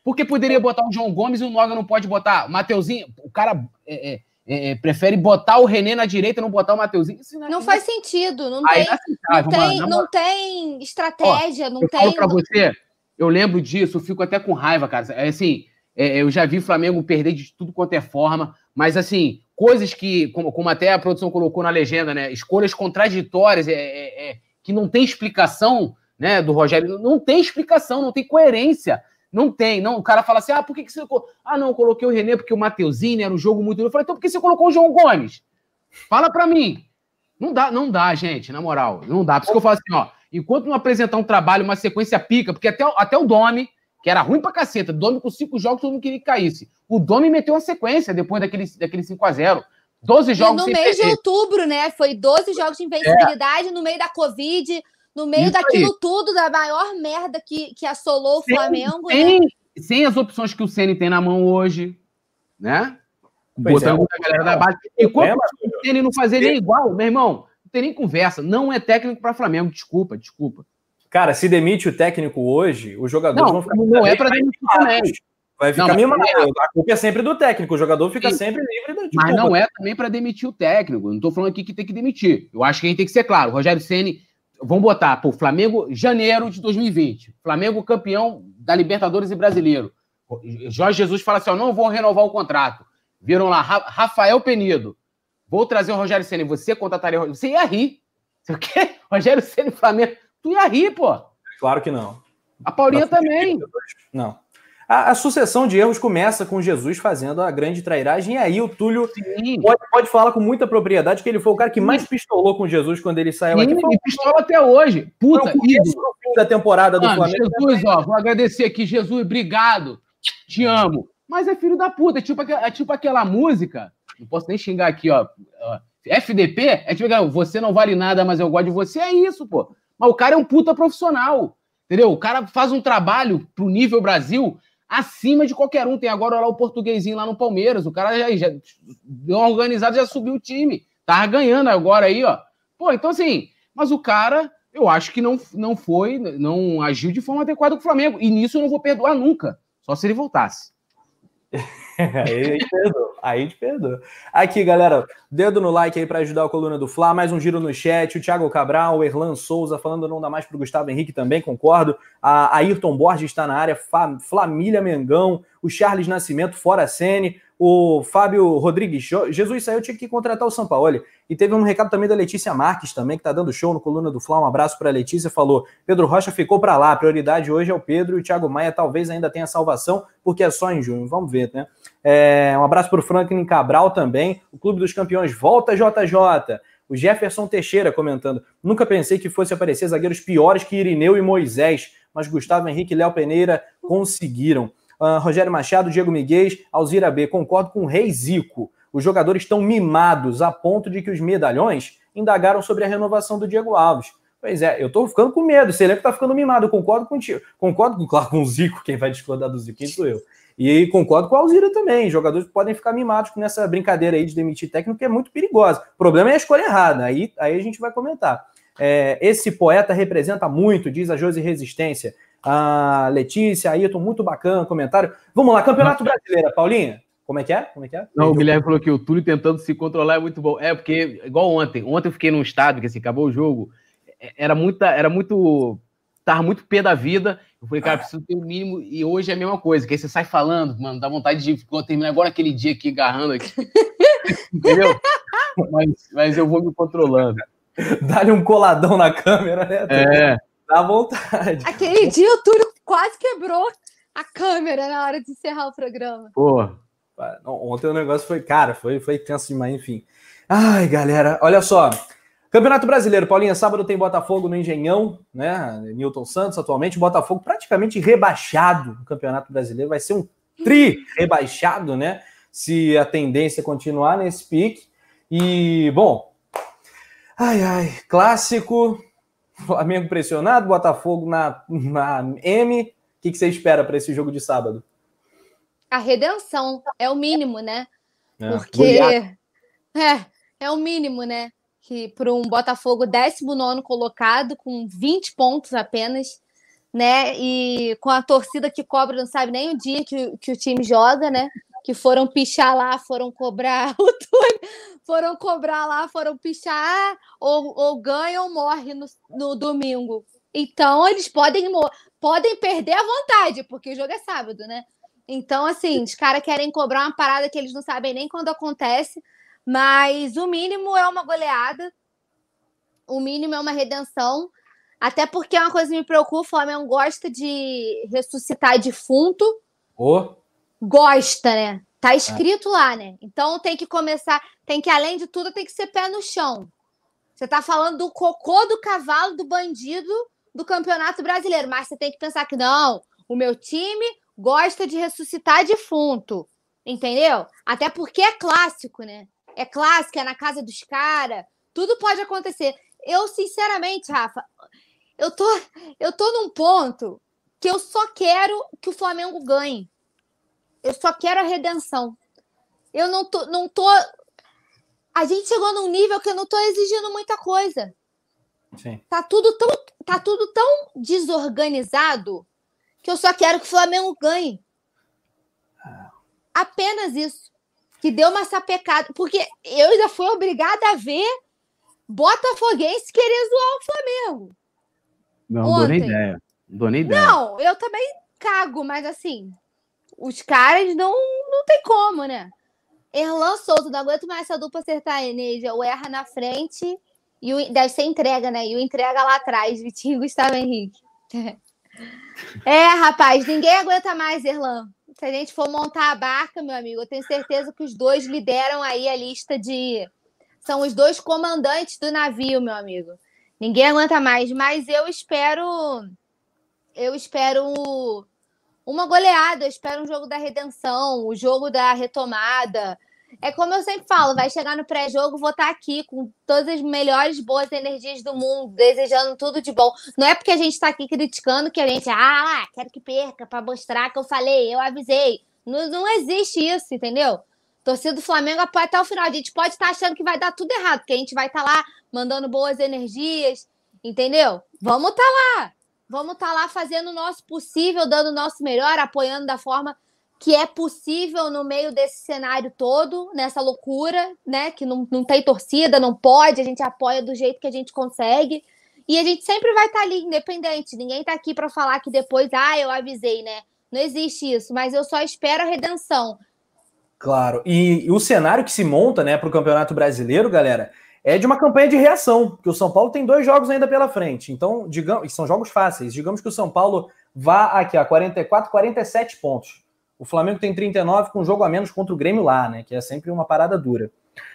Porque poderia botar o João Gomes e o Noga não pode botar. O Mateuzinho, o cara é, é, é, é prefere botar o René na direita e não botar o Mateuzinho. Não, não, faz sentido. Não tem, não, tem, não tem estratégia, Ó, não eu tem. Falo pra você, eu lembro disso, eu fico até com raiva, cara. É assim, é, eu já vi o Flamengo perder de tudo quanto é forma, Mas, assim, coisas que, como, como até a produção colocou na legenda, né? Escolhas contraditórias, é, é, é, que não tem explicação, né? Do Rogério, não tem explicação, não tem coerência. Não tem, não. O cara fala assim: ah, por que, que você. Ah, não, eu coloquei o René porque o Mateuzinho era um jogo muito. Eu falei, então por que você colocou o João Gomes? Fala pra mim. Não dá, não dá, gente, na moral. Não dá. Por isso que eu falo assim, ó. Enquanto não apresentar um trabalho, uma sequência pica, porque até, até o Domi, que era ruim pra caceta, Domi com cinco jogos, todo mundo queria que caísse. O Domi meteu uma sequência depois daquele, daquele 5x0. 12 jogos e no mês de outubro, né? Foi 12 jogos de invencibilidade é. no meio da Covid, no meio Isso daquilo aí. tudo, da maior merda que, que assolou o sem, Flamengo. Sem, né? sem as opções que o Ceni tem na mão hoje, né? Botando é, a galera da base. Enquanto é, o Ceni não fazer nem igual, meu irmão, não tem nem conversa. Não é técnico para Flamengo, desculpa, desculpa. Cara, se demite o técnico hoje, os jogadores não, vão ficar. Não é para demitir também. Vai ficar não, mimado. É... A culpa é sempre do técnico. O jogador fica Sim. sempre livre de Mas culpa. não é também para demitir o técnico. Não estou falando aqui que tem que demitir. Eu acho que a gente tem que ser claro. O Rogério Ceni, vamos botar, pô, Flamengo, janeiro de 2020. Flamengo campeão da Libertadores e Brasileiro. Jorge Jesus fala assim: ó, não vou renovar o contrato. Viram lá, Rafael Penido. Vou trazer o Rogério Ceni. Você contrataria o Você ia rir. Você o quê? Rogério Ceni Flamengo. Tu ia rir, pô. Claro que não. A Paulinha também. Não. A, a, sucessão de erros começa com Jesus fazendo a grande trairagem, e aí o Túlio pode, pode, falar com muita propriedade que ele foi o cara que mais pistolou com Jesus quando ele saiu Sim, aqui. Ele pistola até hoje. Puta, fim da temporada do Mano, Flamengo. Jesus, ó, vou agradecer aqui, Jesus, obrigado. Te amo. Mas é filho da puta, é tipo, é tipo aquela música. Não posso nem xingar aqui, ó. FDP é tipo, você não vale nada, mas eu gosto de você. É isso, pô. Mas o cara é um puta profissional. Entendeu? O cara faz um trabalho pro nível Brasil acima de qualquer um. Tem agora lá o portuguesinho lá no Palmeiras. O cara já, já deu uma organizada, já subiu o time. Tava ganhando agora aí, ó. Pô, então assim, mas o cara, eu acho que não, não foi, não agiu de forma adequada com o Flamengo. E nisso eu não vou perdoar nunca. Só se ele voltasse. aí te perdoa. Aí te perdoa. Aqui, galera, dedo no like aí para ajudar a coluna do Fla. Mais um giro no chat. O Thiago Cabral, o Erlan Souza falando não dá mais para o Gustavo Henrique também, concordo. A Ayrton Borges está na área. Família Mengão. O Charles Nascimento, fora Sene o Fábio Rodrigues, Jesus saiu, tinha que contratar o Sampaoli. E teve um recado também da Letícia Marques, também, que tá dando show no Coluna do Fla. Um abraço para a Letícia, falou: Pedro Rocha ficou para lá, a prioridade hoje é o Pedro e o Thiago Maia talvez ainda tenha salvação, porque é só em junho. Vamos ver, né? É, um abraço para o Franklin Cabral também. O Clube dos Campeões volta, JJ. O Jefferson Teixeira comentando: nunca pensei que fosse aparecer zagueiros piores que Irineu e Moisés, mas Gustavo Henrique e Léo Peneira conseguiram. Uh, Rogério Machado, Diego Miguel, Alzira B. Concordo com o Rei Zico. Os jogadores estão mimados a ponto de que os medalhões indagaram sobre a renovação do Diego Alves. Pois é, eu tô ficando com medo. Esse elenco tá ficando mimado. Eu concordo contigo. Concordo, claro, com o Zico. Quem vai discordar do Zico? Quem sou eu? E concordo com a Alzira também. Jogadores podem ficar mimados nessa brincadeira aí de demitir técnico, que é muito perigosa. O problema é a escolha errada. Aí, aí a gente vai comentar. É, esse poeta representa muito, diz a Josi Resistência a Letícia, Ayrton, muito bacana comentário. Vamos lá, Campeonato Brasileiro, Paulinha. Como é que é? Como é que é? Não, o Guilherme falou que o Túlio tentando se controlar é muito bom. É, porque, igual ontem, ontem eu fiquei num estádio, que assim, acabou o jogo, é, era muita, era muito. Tava muito pé da vida. Eu falei, cara, preciso ter o um mínimo. E hoje é a mesma coisa, que aí você sai falando, mano, dá vontade de terminar agora aquele dia aqui agarrando aqui. Entendeu? Mas, mas eu vou me controlando. Dá-lhe um coladão na câmera, né? É. Dá vontade. Aquele dia o Túlio quase quebrou a câmera na hora de encerrar o programa. Porra. Ontem o negócio foi, cara, foi, foi tenso demais, enfim. Ai, galera, olha só. Campeonato Brasileiro, Paulinha, sábado tem Botafogo no Engenhão, né? Newton Santos atualmente, Botafogo praticamente rebaixado no Campeonato Brasileiro, vai ser um tri rebaixado, né? Se a tendência continuar nesse pique. E, bom, ai, ai, clássico, Flamengo pressionado, Botafogo na, na M. O que, que você espera para esse jogo de sábado? A redenção é o mínimo, né? É, Porque é, é o mínimo, né? Que para um Botafogo 19 colocado, com 20 pontos apenas, né? E com a torcida que cobra, não sabe nem o dia que, que o time joga, né? Que foram pichar lá, foram cobrar o Túlio, foram cobrar lá, foram pichar, ou, ou ganha ou morre no, no domingo. Então, eles podem, podem perder a vontade, porque o jogo é sábado, né? Então, assim, os caras querem cobrar uma parada que eles não sabem nem quando acontece, mas o mínimo é uma goleada, o mínimo é uma redenção, até porque é uma coisa que me preocupa, o Flamengo gosta de ressuscitar defunto. Oh. Gosta, né? Tá escrito é. lá, né? Então tem que começar, tem que, além de tudo, tem que ser pé no chão. Você tá falando do cocô do cavalo do bandido do Campeonato Brasileiro, mas você tem que pensar que não, o meu time gosta de ressuscitar defunto, entendeu? Até porque é clássico, né? É clássico, é na casa dos caras, tudo pode acontecer. Eu, sinceramente, Rafa, eu tô, eu tô num ponto que eu só quero que o Flamengo ganhe. Eu só quero a redenção. Eu não tô, não tô. A gente chegou num nível que eu não tô exigindo muita coisa. Sim. Tá tudo tão, tá tudo tão desorganizado que eu só quero que o Flamengo ganhe. Apenas isso. Que deu uma sapecada. Porque eu já fui obrigada a ver Botafoguense querer zoar o Flamengo. Não, não dou nem ideia. Não dou nem ideia. Não, eu também cago, mas assim, os caras não, não tem como, né? Erlan Souza, não aguento mais essa dupla sertaneja. O erra na frente e o, deve ser entrega, né? E o entrega lá atrás, Vitinho e Gustavo Henrique. É, rapaz, ninguém aguenta mais, Erlan. Se a gente for montar a barca, meu amigo, eu tenho certeza que os dois lideram aí a lista de. São os dois comandantes do navio, meu amigo. Ninguém aguenta mais, mas eu espero. Eu espero uma goleada, eu espero um jogo da redenção, o jogo da retomada. É como eu sempre falo, vai chegar no pré-jogo, vou estar aqui com todas as melhores boas energias do mundo, desejando tudo de bom. Não é porque a gente está aqui criticando que a gente, ah, quero que perca para mostrar que eu falei, eu avisei. Não, não existe isso, entendeu? Torcida do Flamengo apoia até o final. A gente pode estar achando que vai dar tudo errado, porque a gente vai estar lá mandando boas energias, entendeu? Vamos estar lá. Vamos estar lá fazendo o nosso possível, dando o nosso melhor, apoiando da forma que é possível no meio desse cenário todo, nessa loucura, né? Que não, não tem torcida, não pode, a gente apoia do jeito que a gente consegue. E a gente sempre vai estar tá ali, independente. Ninguém está aqui para falar que depois, ah, eu avisei, né? Não existe isso, mas eu só espero a redenção. Claro. E, e o cenário que se monta, né, para o Campeonato Brasileiro, galera, é de uma campanha de reação, porque o São Paulo tem dois jogos ainda pela frente. Então, digamos, são jogos fáceis. Digamos que o São Paulo vá aqui a 44, 47 pontos. O Flamengo tem 39 com um jogo a menos contra o Grêmio lá, né? Que é sempre uma parada dura.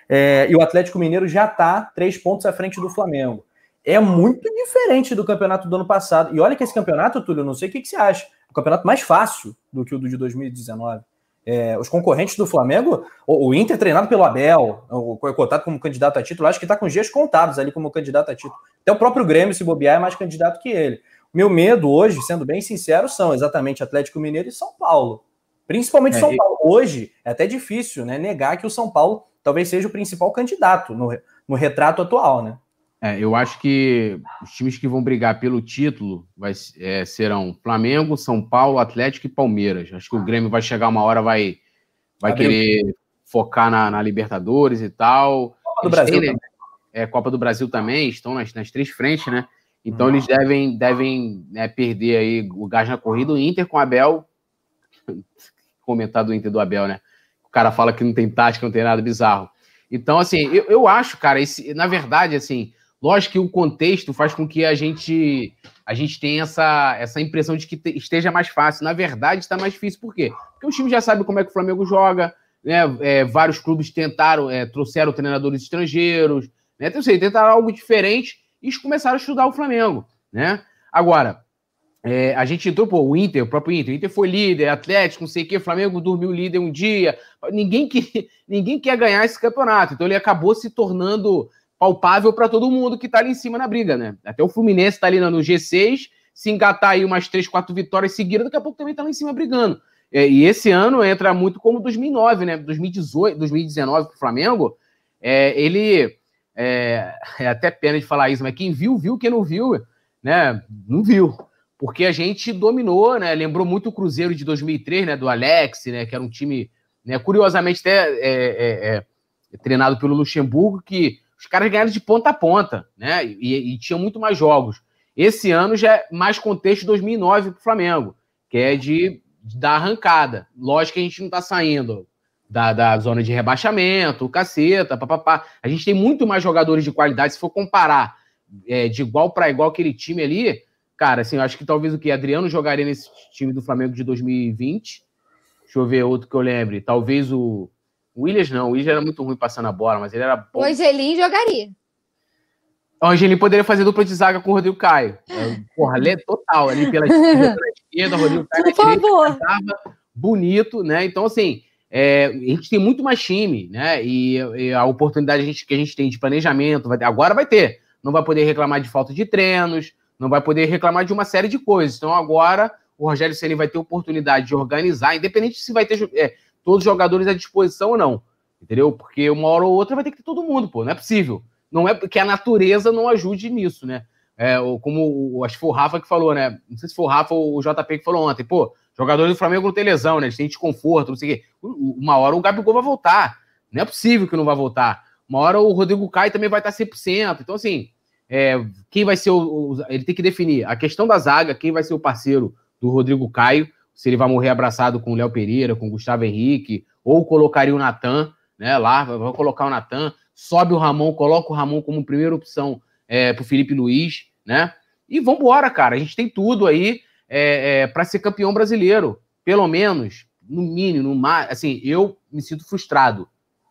É, e o Atlético Mineiro já está três pontos à frente do Flamengo. É muito diferente do campeonato do ano passado. E olha que esse campeonato, Túlio, não sei o que, que você acha. O campeonato mais fácil do que o do de 2019. É, os concorrentes do Flamengo, o, o, Inter treinado pelo Abel, o, cotado como candidato a título, acho que está com dias contados ali como candidato a título. Até o próprio Grêmio, se bobear, é mais candidato que ele. Meu medo hoje, sendo bem sincero, são exatamente Atlético Mineiro e São Paulo. Principalmente é, São Paulo. Hoje é até difícil né, negar que o São Paulo talvez seja o principal candidato no, no retrato atual, né? É, eu acho que os times que vão brigar pelo título vai, é, serão Flamengo, São Paulo, Atlético e Palmeiras. Acho que o Grêmio vai chegar uma hora, vai, vai querer focar na, na, Libertadores e tal. Copa do Brasil. Têm, é, Copa do Brasil também, estão nas, nas três frentes, né? Então hum. eles devem, devem né, perder aí o gás na corrida. O Inter com o Abel comentar do Inter do Abel, né? O cara fala que não tem tática, não tem nada bizarro. Então, assim, eu, eu acho, cara, esse, na verdade, assim, lógico que o contexto faz com que a gente a gente tenha essa, essa impressão de que te, esteja mais fácil. Na verdade, está mais difícil. Por quê? Porque o time já sabe como é que o Flamengo joga, né? É, vários clubes tentaram, é, trouxeram treinadores estrangeiros, né? Então, assim, tentaram algo diferente e começaram a estudar o Flamengo, né? Agora, é, a gente entrou, pô, o Inter, o próprio Inter, o Inter foi líder, Atlético, não sei o quê, Flamengo dormiu líder um dia. Ninguém, que, ninguém quer ganhar esse campeonato. Então ele acabou se tornando palpável para todo mundo que está ali em cima na briga, né? Até o Fluminense está ali no G6, se engatar aí umas três, quatro vitórias seguidas, daqui a pouco também está lá em cima brigando. É, e esse ano entra muito como 2009, né? 2018, 2019 para o Flamengo. É, ele é, é até pena de falar isso, mas quem viu, viu, quem não viu, né? Não viu porque a gente dominou, né? Lembrou muito o Cruzeiro de 2003, né? Do Alex, né? Que era um time, né? Curiosamente até é, é, é, treinado pelo Luxemburgo, que os caras ganharam de ponta a ponta, né? E, e tinham muito mais jogos. Esse ano já é mais contexto 2009 para o Flamengo, que é de, da arrancada. Lógico que a gente não está saindo da, da zona de rebaixamento, caceta, papapá. A gente tem muito mais jogadores de qualidade. Se for comparar é, de igual para igual aquele time ali, cara, assim, eu acho que talvez o que Adriano jogaria nesse time do Flamengo de 2020. Deixa eu ver outro que eu lembre. Talvez o. O Williams não, o Williams era muito ruim passando a bola, mas ele era bom. O Angelim jogaria. O Angelim poderia fazer dupla de zaga com o Rodrigo Caio. É, porra, é total, ali pela esquerda, o Rodrigo Caio Por favor. bonito, né? Então, assim, é, a gente tem muito mais time, né? E, e a oportunidade a gente, que a gente tem de planejamento, vai ter, agora vai ter. Não vai poder reclamar de falta de treinos, não vai poder reclamar de uma série de coisas. Então, agora o Rogério Ceni vai ter oportunidade de organizar, independente se vai ter é, todos os jogadores à disposição ou não. Entendeu? Porque uma hora ou outra vai ter que ter todo mundo, pô. Não é possível. Não é porque a natureza não ajude nisso, né? É, como acho que foi o Rafa que falou, né? Não sei se foi o Rafa ou o JP que falou ontem, pô, jogadores do Flamengo não tem lesão, né? Eles têm desconforto, não sei o quê. Uma hora o Gabigol vai voltar. Não é possível que não vai voltar. Uma hora o Rodrigo Caio também vai estar 100%. Então, assim, é, quem vai ser o, o, Ele tem que definir a questão da zaga, quem vai ser o parceiro do Rodrigo Caio, se ele vai morrer abraçado com o Léo Pereira, com o Gustavo Henrique, ou colocaria o Natan, né? Lá, vai colocar o Natan sobe o Ramon, coloca o Ramon como primeira opção é, para o Felipe Luiz, né? E vamos embora, cara. A gente tem tudo aí é, é, para ser campeão brasileiro. Pelo menos, no mínimo, no mais. Assim, eu me sinto frustrado.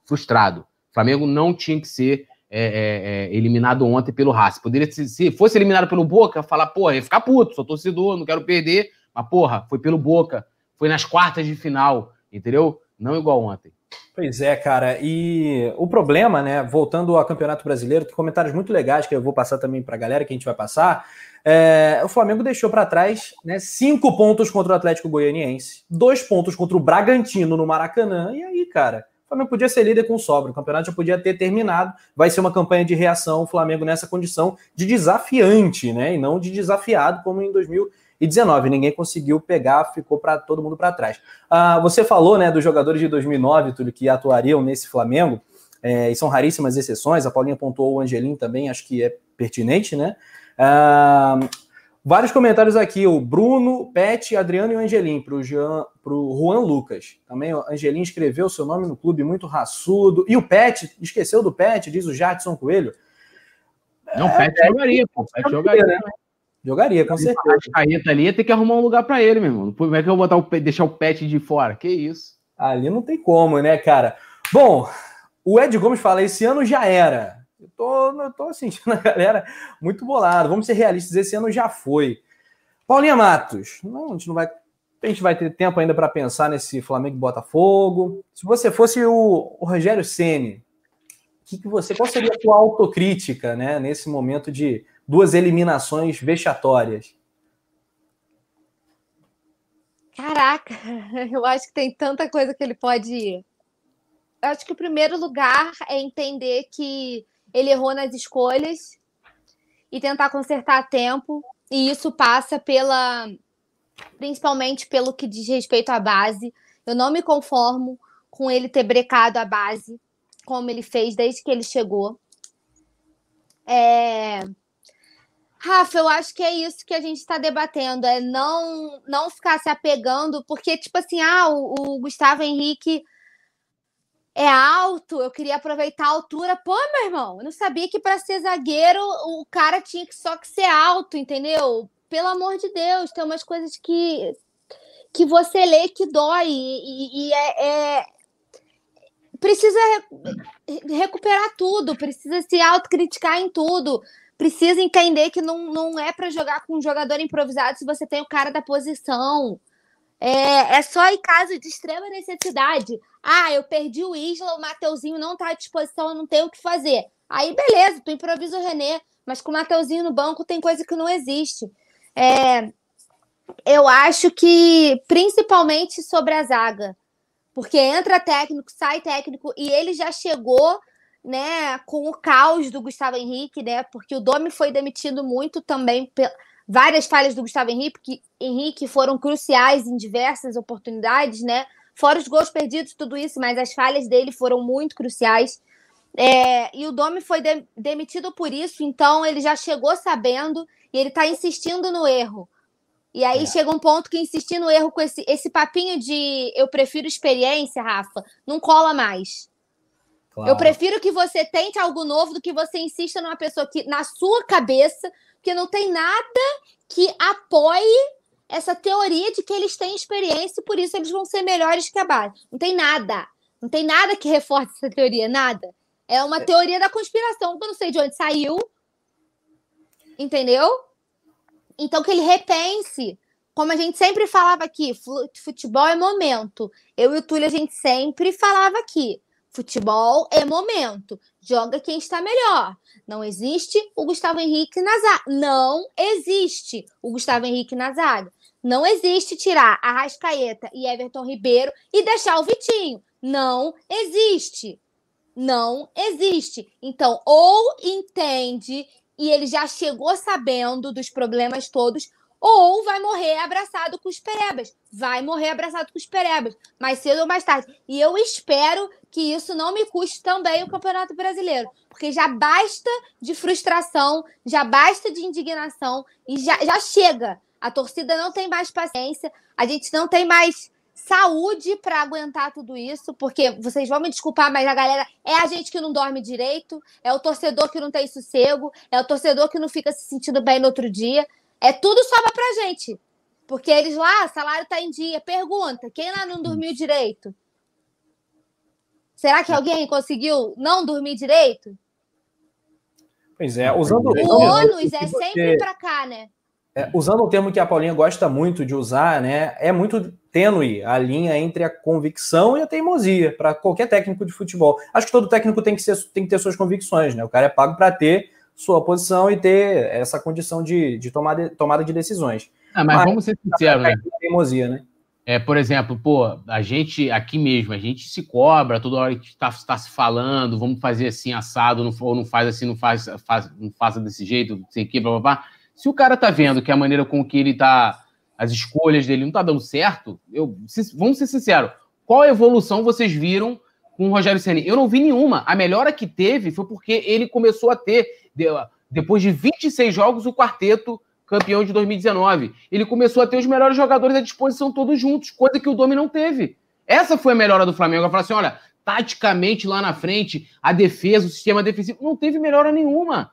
Frustrado. O Flamengo não tinha que ser é, é, é, eliminado ontem pelo Racing. Poderia ser, se fosse eliminado pelo Boca, falar, porra, ia ficar puto, sou torcedor, não quero perder. Mas, porra, foi pelo Boca. Foi nas quartas de final, entendeu? Não igual ontem. Pois é, cara. E o problema, né, voltando ao Campeonato Brasileiro, tem comentários muito legais que eu vou passar também para a galera que a gente vai passar. É, o Flamengo deixou para trás né, cinco pontos contra o Atlético Goianiense, dois pontos contra o Bragantino no Maracanã. E aí, cara, o Flamengo podia ser líder com sobra. O campeonato já podia ter terminado. Vai ser uma campanha de reação. O Flamengo nessa condição de desafiante, né, e não de desafiado como em 2020 e 19. Ninguém conseguiu pegar, ficou para todo mundo para trás. Ah, você falou né, dos jogadores de 2009, tudo que atuariam nesse Flamengo, é, e são raríssimas exceções. A Paulinha pontuou o Angelim também, acho que é pertinente, né? Ah, vários comentários aqui, o Bruno, Pet, Adriano e o Angelim, para o Juan Lucas. Também o Angelim escreveu seu nome no clube muito raçudo. E o Pet, esqueceu do Pet, diz o Jadson Coelho. Não, o Pet é, jogaria, pô. Pet jogaria, né? Jogaria, com certeza. A Caeta ali ia ter que arrumar um lugar para ele, meu irmão. Como é que eu vou botar o, deixar o pet de fora? Que isso? Ali não tem como, né, cara? Bom, o Ed Gomes fala: esse ano já era. Eu tô, eu tô sentindo a galera muito bolado. Vamos ser realistas, esse ano já foi. Paulinha Matos, não, a gente não vai. A gente vai ter tempo ainda para pensar nesse Flamengo e Botafogo. Se você fosse o, o Rogério Ceni, que, que você, qual seria a sua autocrítica, né, nesse momento de duas eliminações vexatórias? Caraca, eu acho que tem tanta coisa que ele pode ir. Eu acho que o primeiro lugar é entender que ele errou nas escolhas e tentar consertar a tempo. E isso passa pela. Principalmente pelo que diz respeito à base. Eu não me conformo com ele ter brecado a base, como ele fez desde que ele chegou. É, Rafa, eu acho que é isso que a gente está debatendo, é não não ficar se apegando, porque, tipo assim, ah, o, o, Gustavo Henrique é alto, eu queria aproveitar a altura. Pô, meu irmão, eu não sabia que para ser zagueiro o cara tinha que só que ser alto, entendeu? Pelo amor de Deus, tem umas coisas que, que você lê que dói, e, e é, é precisa recuperar tudo, precisa se autocriticar em tudo precisa entender que não, não é para jogar com um jogador improvisado se você tem o cara da posição. É, é só em caso de extrema necessidade. Ah, eu perdi o Isla, o Mateuzinho não está à disposição, eu não tenho o que fazer. Aí, beleza, tu improvisa o René, mas com o Mateuzinho no banco tem coisa que não existe. É, eu acho que, principalmente sobre a zaga, porque entra técnico, sai técnico, e ele já chegou né, com o caos do Gustavo Henrique, né? Porque o Domi foi demitido muito também várias falhas do Gustavo Henrique, que, Henrique foram cruciais em diversas oportunidades, né? Fora os gols perdidos, tudo isso, mas as falhas dele foram muito cruciais. É, e o Domi foi de, demitido por isso, então ele já chegou sabendo e ele está insistindo no erro. E aí é. chega um ponto que insistir no erro com esse, esse papinho de eu prefiro experiência, Rafa, não cola mais. Claro. Eu prefiro que você tente algo novo do que você insista numa pessoa que, na sua cabeça, que não tem nada que apoie essa teoria de que eles têm experiência e por isso eles vão ser melhores que a base. Não tem nada. Não tem nada que reforce essa teoria, nada. É uma é. teoria da conspiração, que eu não sei de onde saiu. Entendeu? Então que ele repense. Como a gente sempre falava aqui, futebol é momento. Eu e o Túlio, a gente sempre falava aqui. Futebol é momento. Joga quem está melhor. Não existe o Gustavo Henrique na zaga. Não existe o Gustavo Henrique na zaga. Não existe tirar a Rascaeta e Everton Ribeiro e deixar o Vitinho. Não existe. Não existe. Então, ou entende e ele já chegou sabendo dos problemas todos, ou vai morrer abraçado com os perebas. Vai morrer abraçado com os perebas, mais cedo ou mais tarde. E eu espero que isso não me custe também o Campeonato Brasileiro, porque já basta de frustração, já basta de indignação e já, já chega. A torcida não tem mais paciência, a gente não tem mais saúde para aguentar tudo isso, porque vocês vão me desculpar, mas a galera é a gente que não dorme direito, é o torcedor que não tem sossego, é o torcedor que não fica se sentindo bem no outro dia. É tudo sobra pra gente. Porque eles lá, salário tá em dia. Pergunta, quem lá não dormiu direito? Será que alguém conseguiu não dormir direito? Pois é, usando o ônus é sempre para cá, né? É, usando um termo que a Paulinha gosta muito de usar, né? É muito tênue a linha entre a convicção e a teimosia para qualquer técnico de futebol. Acho que todo técnico tem que, ser, tem que ter suas convicções, né? O cara é pago para ter sua posição e ter essa condição de, de, tomada, tomada de decisões. Ah, mas, mas vamos ser sinceros, né? Teimosia, né? É, por exemplo, pô, a gente aqui mesmo, a gente se cobra toda hora que está tá se falando, vamos fazer assim, assado, não, ou não faz assim, não faz, faz não faça desse jeito, não sei o que, blá, blá, blá. Se o cara tá vendo que a maneira com que ele tá, as escolhas dele não tá dando certo, eu, se, vamos ser sinceros, qual evolução vocês viram com o Rogério Ceni? Eu não vi nenhuma. A melhora que teve foi porque ele começou a ter, depois de 26 jogos, o quarteto campeão de 2019. Ele começou a ter os melhores jogadores à disposição todos juntos, coisa que o Domi não teve. Essa foi a melhora do Flamengo. Eu falo assim: olha, taticamente lá na frente, a defesa, o sistema defensivo, não teve melhora nenhuma.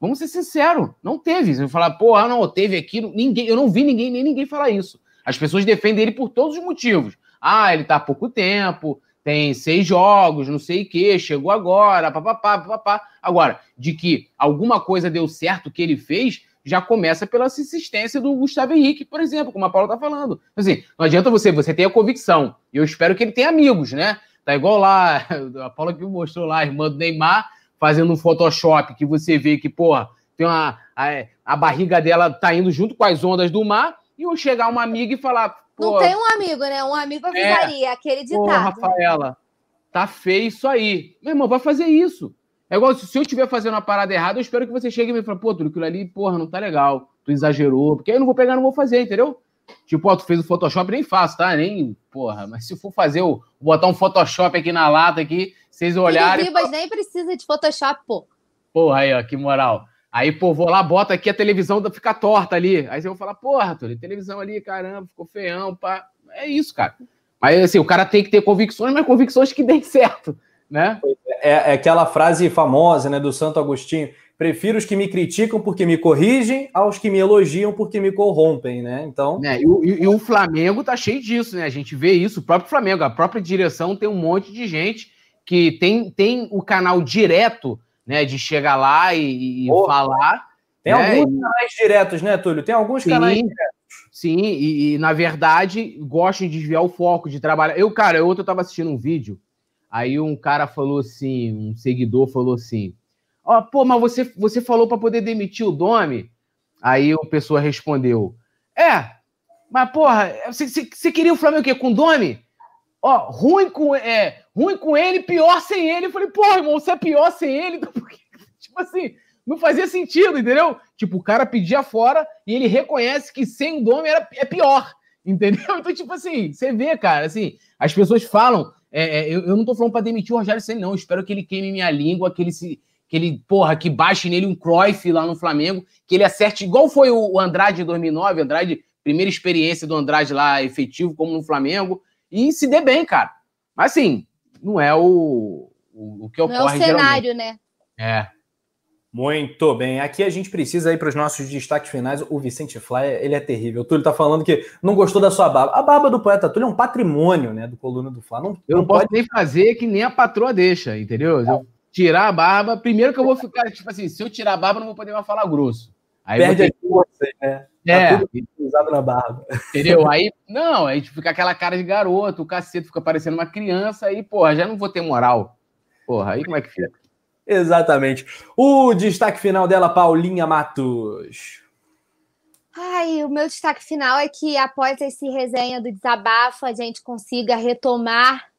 Vamos ser sinceros, não teve. Você vai falar, pô, ah, não, teve aqui. Ninguém, eu não vi ninguém, nem ninguém falar isso. As pessoas defendem ele por todos os motivos. Ah, ele tá há pouco tempo, tem seis jogos, não sei o quê, chegou agora, papapá, papapá. Agora, de que alguma coisa deu certo que ele fez, já começa pela insistência do Gustavo Henrique, por exemplo, como a Paula tá falando. Assim, não adianta você, você ter a convicção. Eu espero que ele tenha amigos, né? Tá igual lá, a Paula que mostrou lá, a irmã do Neymar, fazendo um Photoshop que você vê que, porra, tem uma. A, a barriga dela tá indo junto com as ondas do mar, e eu chegar uma amiga e falar. Não tem um amigo, né? Um amigo avisaria, é, aquele ditado. Porra, Rafaela, tá feio isso aí. Meu irmão, vai fazer isso. É igual se eu estiver fazendo uma parada errada, eu espero que você chegue e me fale, pô, tudo aquilo ali, porra, não tá legal. Tu exagerou, porque aí eu não vou pegar, não vou fazer, entendeu? Tipo, ó, tu fez o Photoshop, nem faço, tá? Nem, porra, mas se for fazer, o, botar um Photoshop aqui na lata aqui, vocês olharem. Ribas nem precisa de Photoshop, pô. Porra, aí, ó, que moral. Aí, pô, vou lá, bota aqui a televisão, fica torta ali. Aí eu vou falar, porra, Túlio, televisão ali, caramba, ficou feião, pá. É isso, cara. Mas assim, o cara tem que ter convicções, mas convicções que deem certo, né? É, é aquela frase famosa, né, do Santo Agostinho. Prefiro os que me criticam porque me corrigem aos que me elogiam porque me corrompem, né? Então. É, e, e, e, o Flamengo tá cheio disso, né? A gente vê isso, o próprio Flamengo, a própria direção tem um monte de gente que tem, tem o canal direto, né, de chegar lá e, e oh, falar. Tem né? alguns canais diretos, né, Túlio? Tem alguns sim, canais diretos. Sim, e, e, na verdade gostam de desviar o foco, de trabalhar. Eu, cara, eu, eu tava assistindo um vídeo, aí um cara falou assim, um seguidor falou assim: Ó, oh, pô, mas você, você falou para poder demitir o Domi? Aí o pessoa respondeu: É, mas porra, você, queria o Flamengo o quê? Com o Domi? Ó, ruim com, é, ruim com ele, pior sem ele. Eu falei, pô, irmão, você é pior sem ele? Então, tipo assim, não fazia sentido, entendeu? Tipo, o cara pedia fora e ele reconhece que sem o Dome era, é pior, entendeu? Então, tipo assim, você vê, cara, assim, as pessoas falam, é, é, eu, eu, não tô falando para demitir o Rogério Senna, não, eu espero que ele queime minha língua, que ele se que ele, porra, que baixe nele um Cruyff lá no Flamengo, que ele acerte, igual foi o Andrade em 2009, Andrade primeira experiência do Andrade lá efetivo, como no Flamengo, e se dê bem, cara. Mas assim, não é o, o, o que ocorre. Não é o cenário, geralmente. né? É. Muito bem. Aqui a gente precisa ir para os nossos destaques finais. O Vicente Fly, ele é terrível. O Túlio está falando que não gostou da sua barba. A barba do poeta Túlio é um patrimônio, né, do coluna do Fly. Não, eu não, posso nem fazer que nem a patroa deixa, entendeu? Eu tirar a barba, primeiro que eu vou ficar, tipo assim, se eu tirar a barba, não vou poder mais falar grosso. Aí Perde ter... a força, né? É. Tá usado na barba. Entendeu? Aí, não, aí fica aquela cara de garoto, o cacete fica parecendo uma criança, aí, porra, já não vou ter moral. Porra, aí como é que fica? Exatamente. O destaque final dela, Paulinha Matos. Ai, o meu destaque final é que após esse resenha do desabafo, a gente consiga retomar,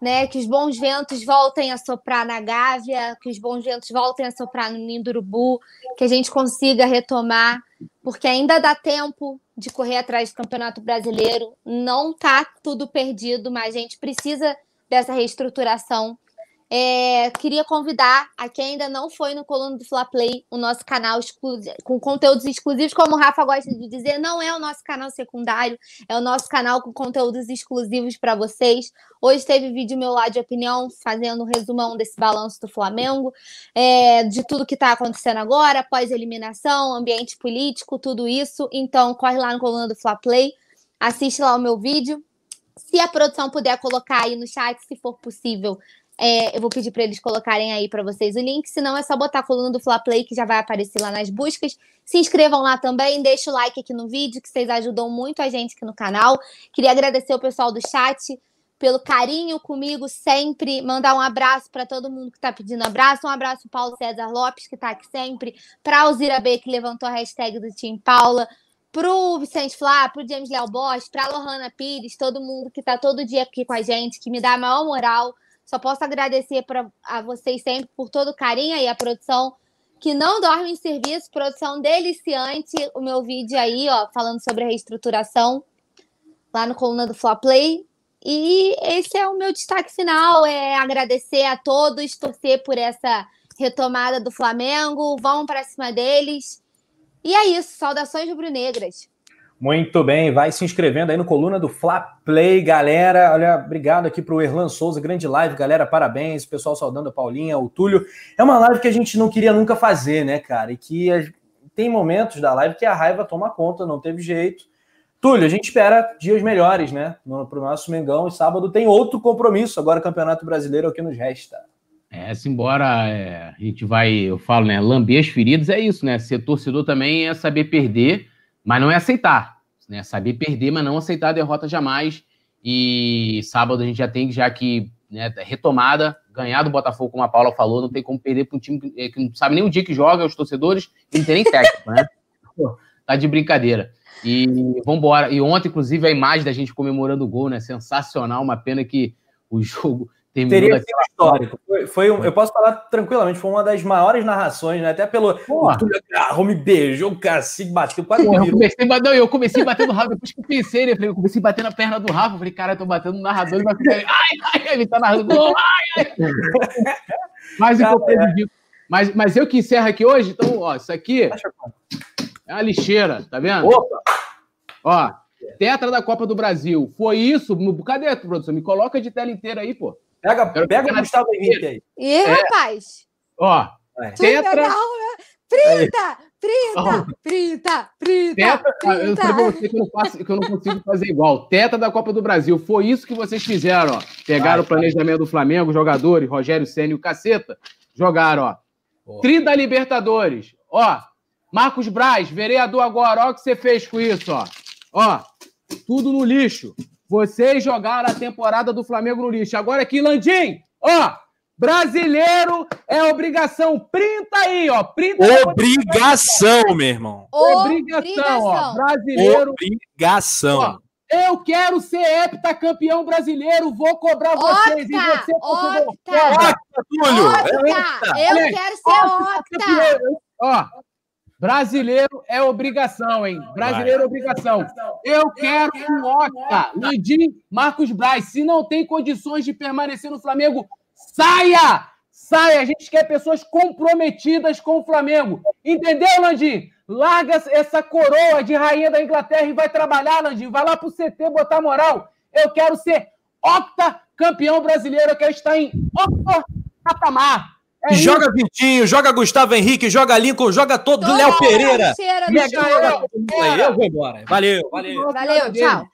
né? Que os bons ventos voltem a soprar na Gávea, que os bons ventos voltem a soprar no Ninho do Urubu, que a gente consiga retomar, porque ainda dá tempo de correr atrás do Campeonato Brasileiro. Não tá tudo perdido, mas a gente precisa dessa reestruturação é, queria convidar a quem ainda não foi no Coluna do Fla Play, o nosso canal com conteúdos exclusivos, como o Rafa gosta de dizer, não é o nosso canal secundário, é o nosso canal com conteúdos exclusivos para vocês. Hoje teve vídeo meu lá de opinião, fazendo um resumão desse balanço do Flamengo, é, de tudo que está acontecendo agora, pós-eliminação, ambiente político, tudo isso. Então, corre lá no Coluna do Fla Play, assiste lá o meu vídeo. Se a produção puder colocar aí no chat, se for possível, é, eu vou pedir para eles colocarem aí para vocês o link, senão é só botar a coluna do Fla Play que já vai aparecer lá nas buscas. Se inscrevam lá também, deixa o like aqui no vídeo, que vocês ajudam muito a gente aqui no canal. Queria agradecer o pessoal do chat pelo carinho comigo sempre, mandar um abraço para todo mundo que está pedindo abraço, um abraço Paulo César Lopes, que está aqui sempre, para Alzira B, que levantou a hashtag do Team Paula, para o Vicente Flá, para o James Léo Bosch, para a Lohana Pires, todo mundo que está todo dia aqui com a gente, que me dá a maior moral. Só posso agradecer pra, a vocês sempre por todo o carinho e a produção que não dorme em serviço, produção deliciante. O meu vídeo aí, ó, falando sobre a reestruturação lá no coluna do Fla Play. E esse é o meu destaque final, é agradecer a todos, torcer por essa retomada do Flamengo, vão para cima deles. E é isso, saudações rubro-negras. Muito bem, vai se inscrevendo aí no coluna do Fla Play, galera. Olha, obrigado aqui para o Erlan Souza, grande live, galera. Parabéns, pessoal saudando a Paulinha, o Túlio. É uma live que a gente não queria nunca fazer, né, cara? E que tem momentos da live que a raiva toma conta, não teve jeito. Túlio, a gente espera dias melhores, né? Para o nosso Mengão. E sábado tem outro compromisso, agora Campeonato Brasileiro é o que nos resta. É, se embora é, a gente vai, eu falo, né? Lamber as feridas é isso, né? Ser torcedor também é saber perder mas não é aceitar, né? Saber perder, mas não aceitar a derrota jamais. E sábado a gente já tem já que né, retomada, ganhar do Botafogo, como a Paula falou, não tem como perder para um time que, é, que, não sabe nem o dia que joga, os torcedores, e não tem nem técnico, né? Pô, tá de brincadeira. E vambora. E ontem, inclusive, a imagem da gente comemorando o gol, né? Sensacional, uma pena que o jogo Teria sido histórico. Foi, foi um, eu posso falar tranquilamente, foi uma das maiores narrações, né? Até pelo. Túlio agarrou, me beijou, o cacique bateu, quase Porra, eu comecei, não, eu comecei batendo Rafa, depois que eu pensei, né? Eu comecei batendo na perna do Rafa, falei, cara, eu tô batendo no narrador, vai ficar. Ai, ai, ele tá narrando gol, ai, ai. Mas, cara, é. mas, mas eu que encerro aqui hoje, então, ó, isso aqui é uma lixeira, tá vendo? Opa! Ó, tetra da Copa do Brasil. Foi isso? Cadê, produção? Me coloca de tela inteira aí, pô. Pega, pega o Gustavo Henrique aí. E é. rapaz? Ó, é. tetra... Printa, printa, printa, printa, printa. Eu falei pra você que eu, não faço, que eu não consigo fazer igual. Teta da Copa do Brasil. Foi isso que vocês fizeram, ó. Pegaram vai, o planejamento vai. do Flamengo, jogadores, Rogério Senna e o Caceta. Jogaram, ó. Oh. 30 Libertadores. Ó, Marcos Braz, vereador agora, ó o que você fez com isso, ó. Ó, tudo no lixo. Vocês jogaram a temporada do Flamengo no lixo. Agora aqui, Landim, ó, brasileiro é obrigação. Printa aí, ó. Printa obrigação, meu irmão. Obrigação, ó. Brasileiro. Obrigação. Ó, eu quero ser heptacampeão brasileiro, vou cobrar vocês. Octa, e você, octa, octa, Túlio. Octa, eu quero ser octa. Ó, Brasileiro é obrigação, hein? Brasileiro é obrigação. Eu quero o Octa, Landim, Marcos Braz. Se não tem condições de permanecer no Flamengo, saia! Saia! A gente quer pessoas comprometidas com o Flamengo. Entendeu, Landim? Larga essa coroa de rainha da Inglaterra e vai trabalhar, Landinho. Vai lá pro CT botar moral. Eu quero ser octa campeão brasileiro. Eu quero estar em octa patamar. É joga isso. Vitinho, joga Gustavo Henrique, joga Lincoln, joga todo Léo Pereira. Cheira, e eu vou embora. Valeu, valeu. Valeu, tchau.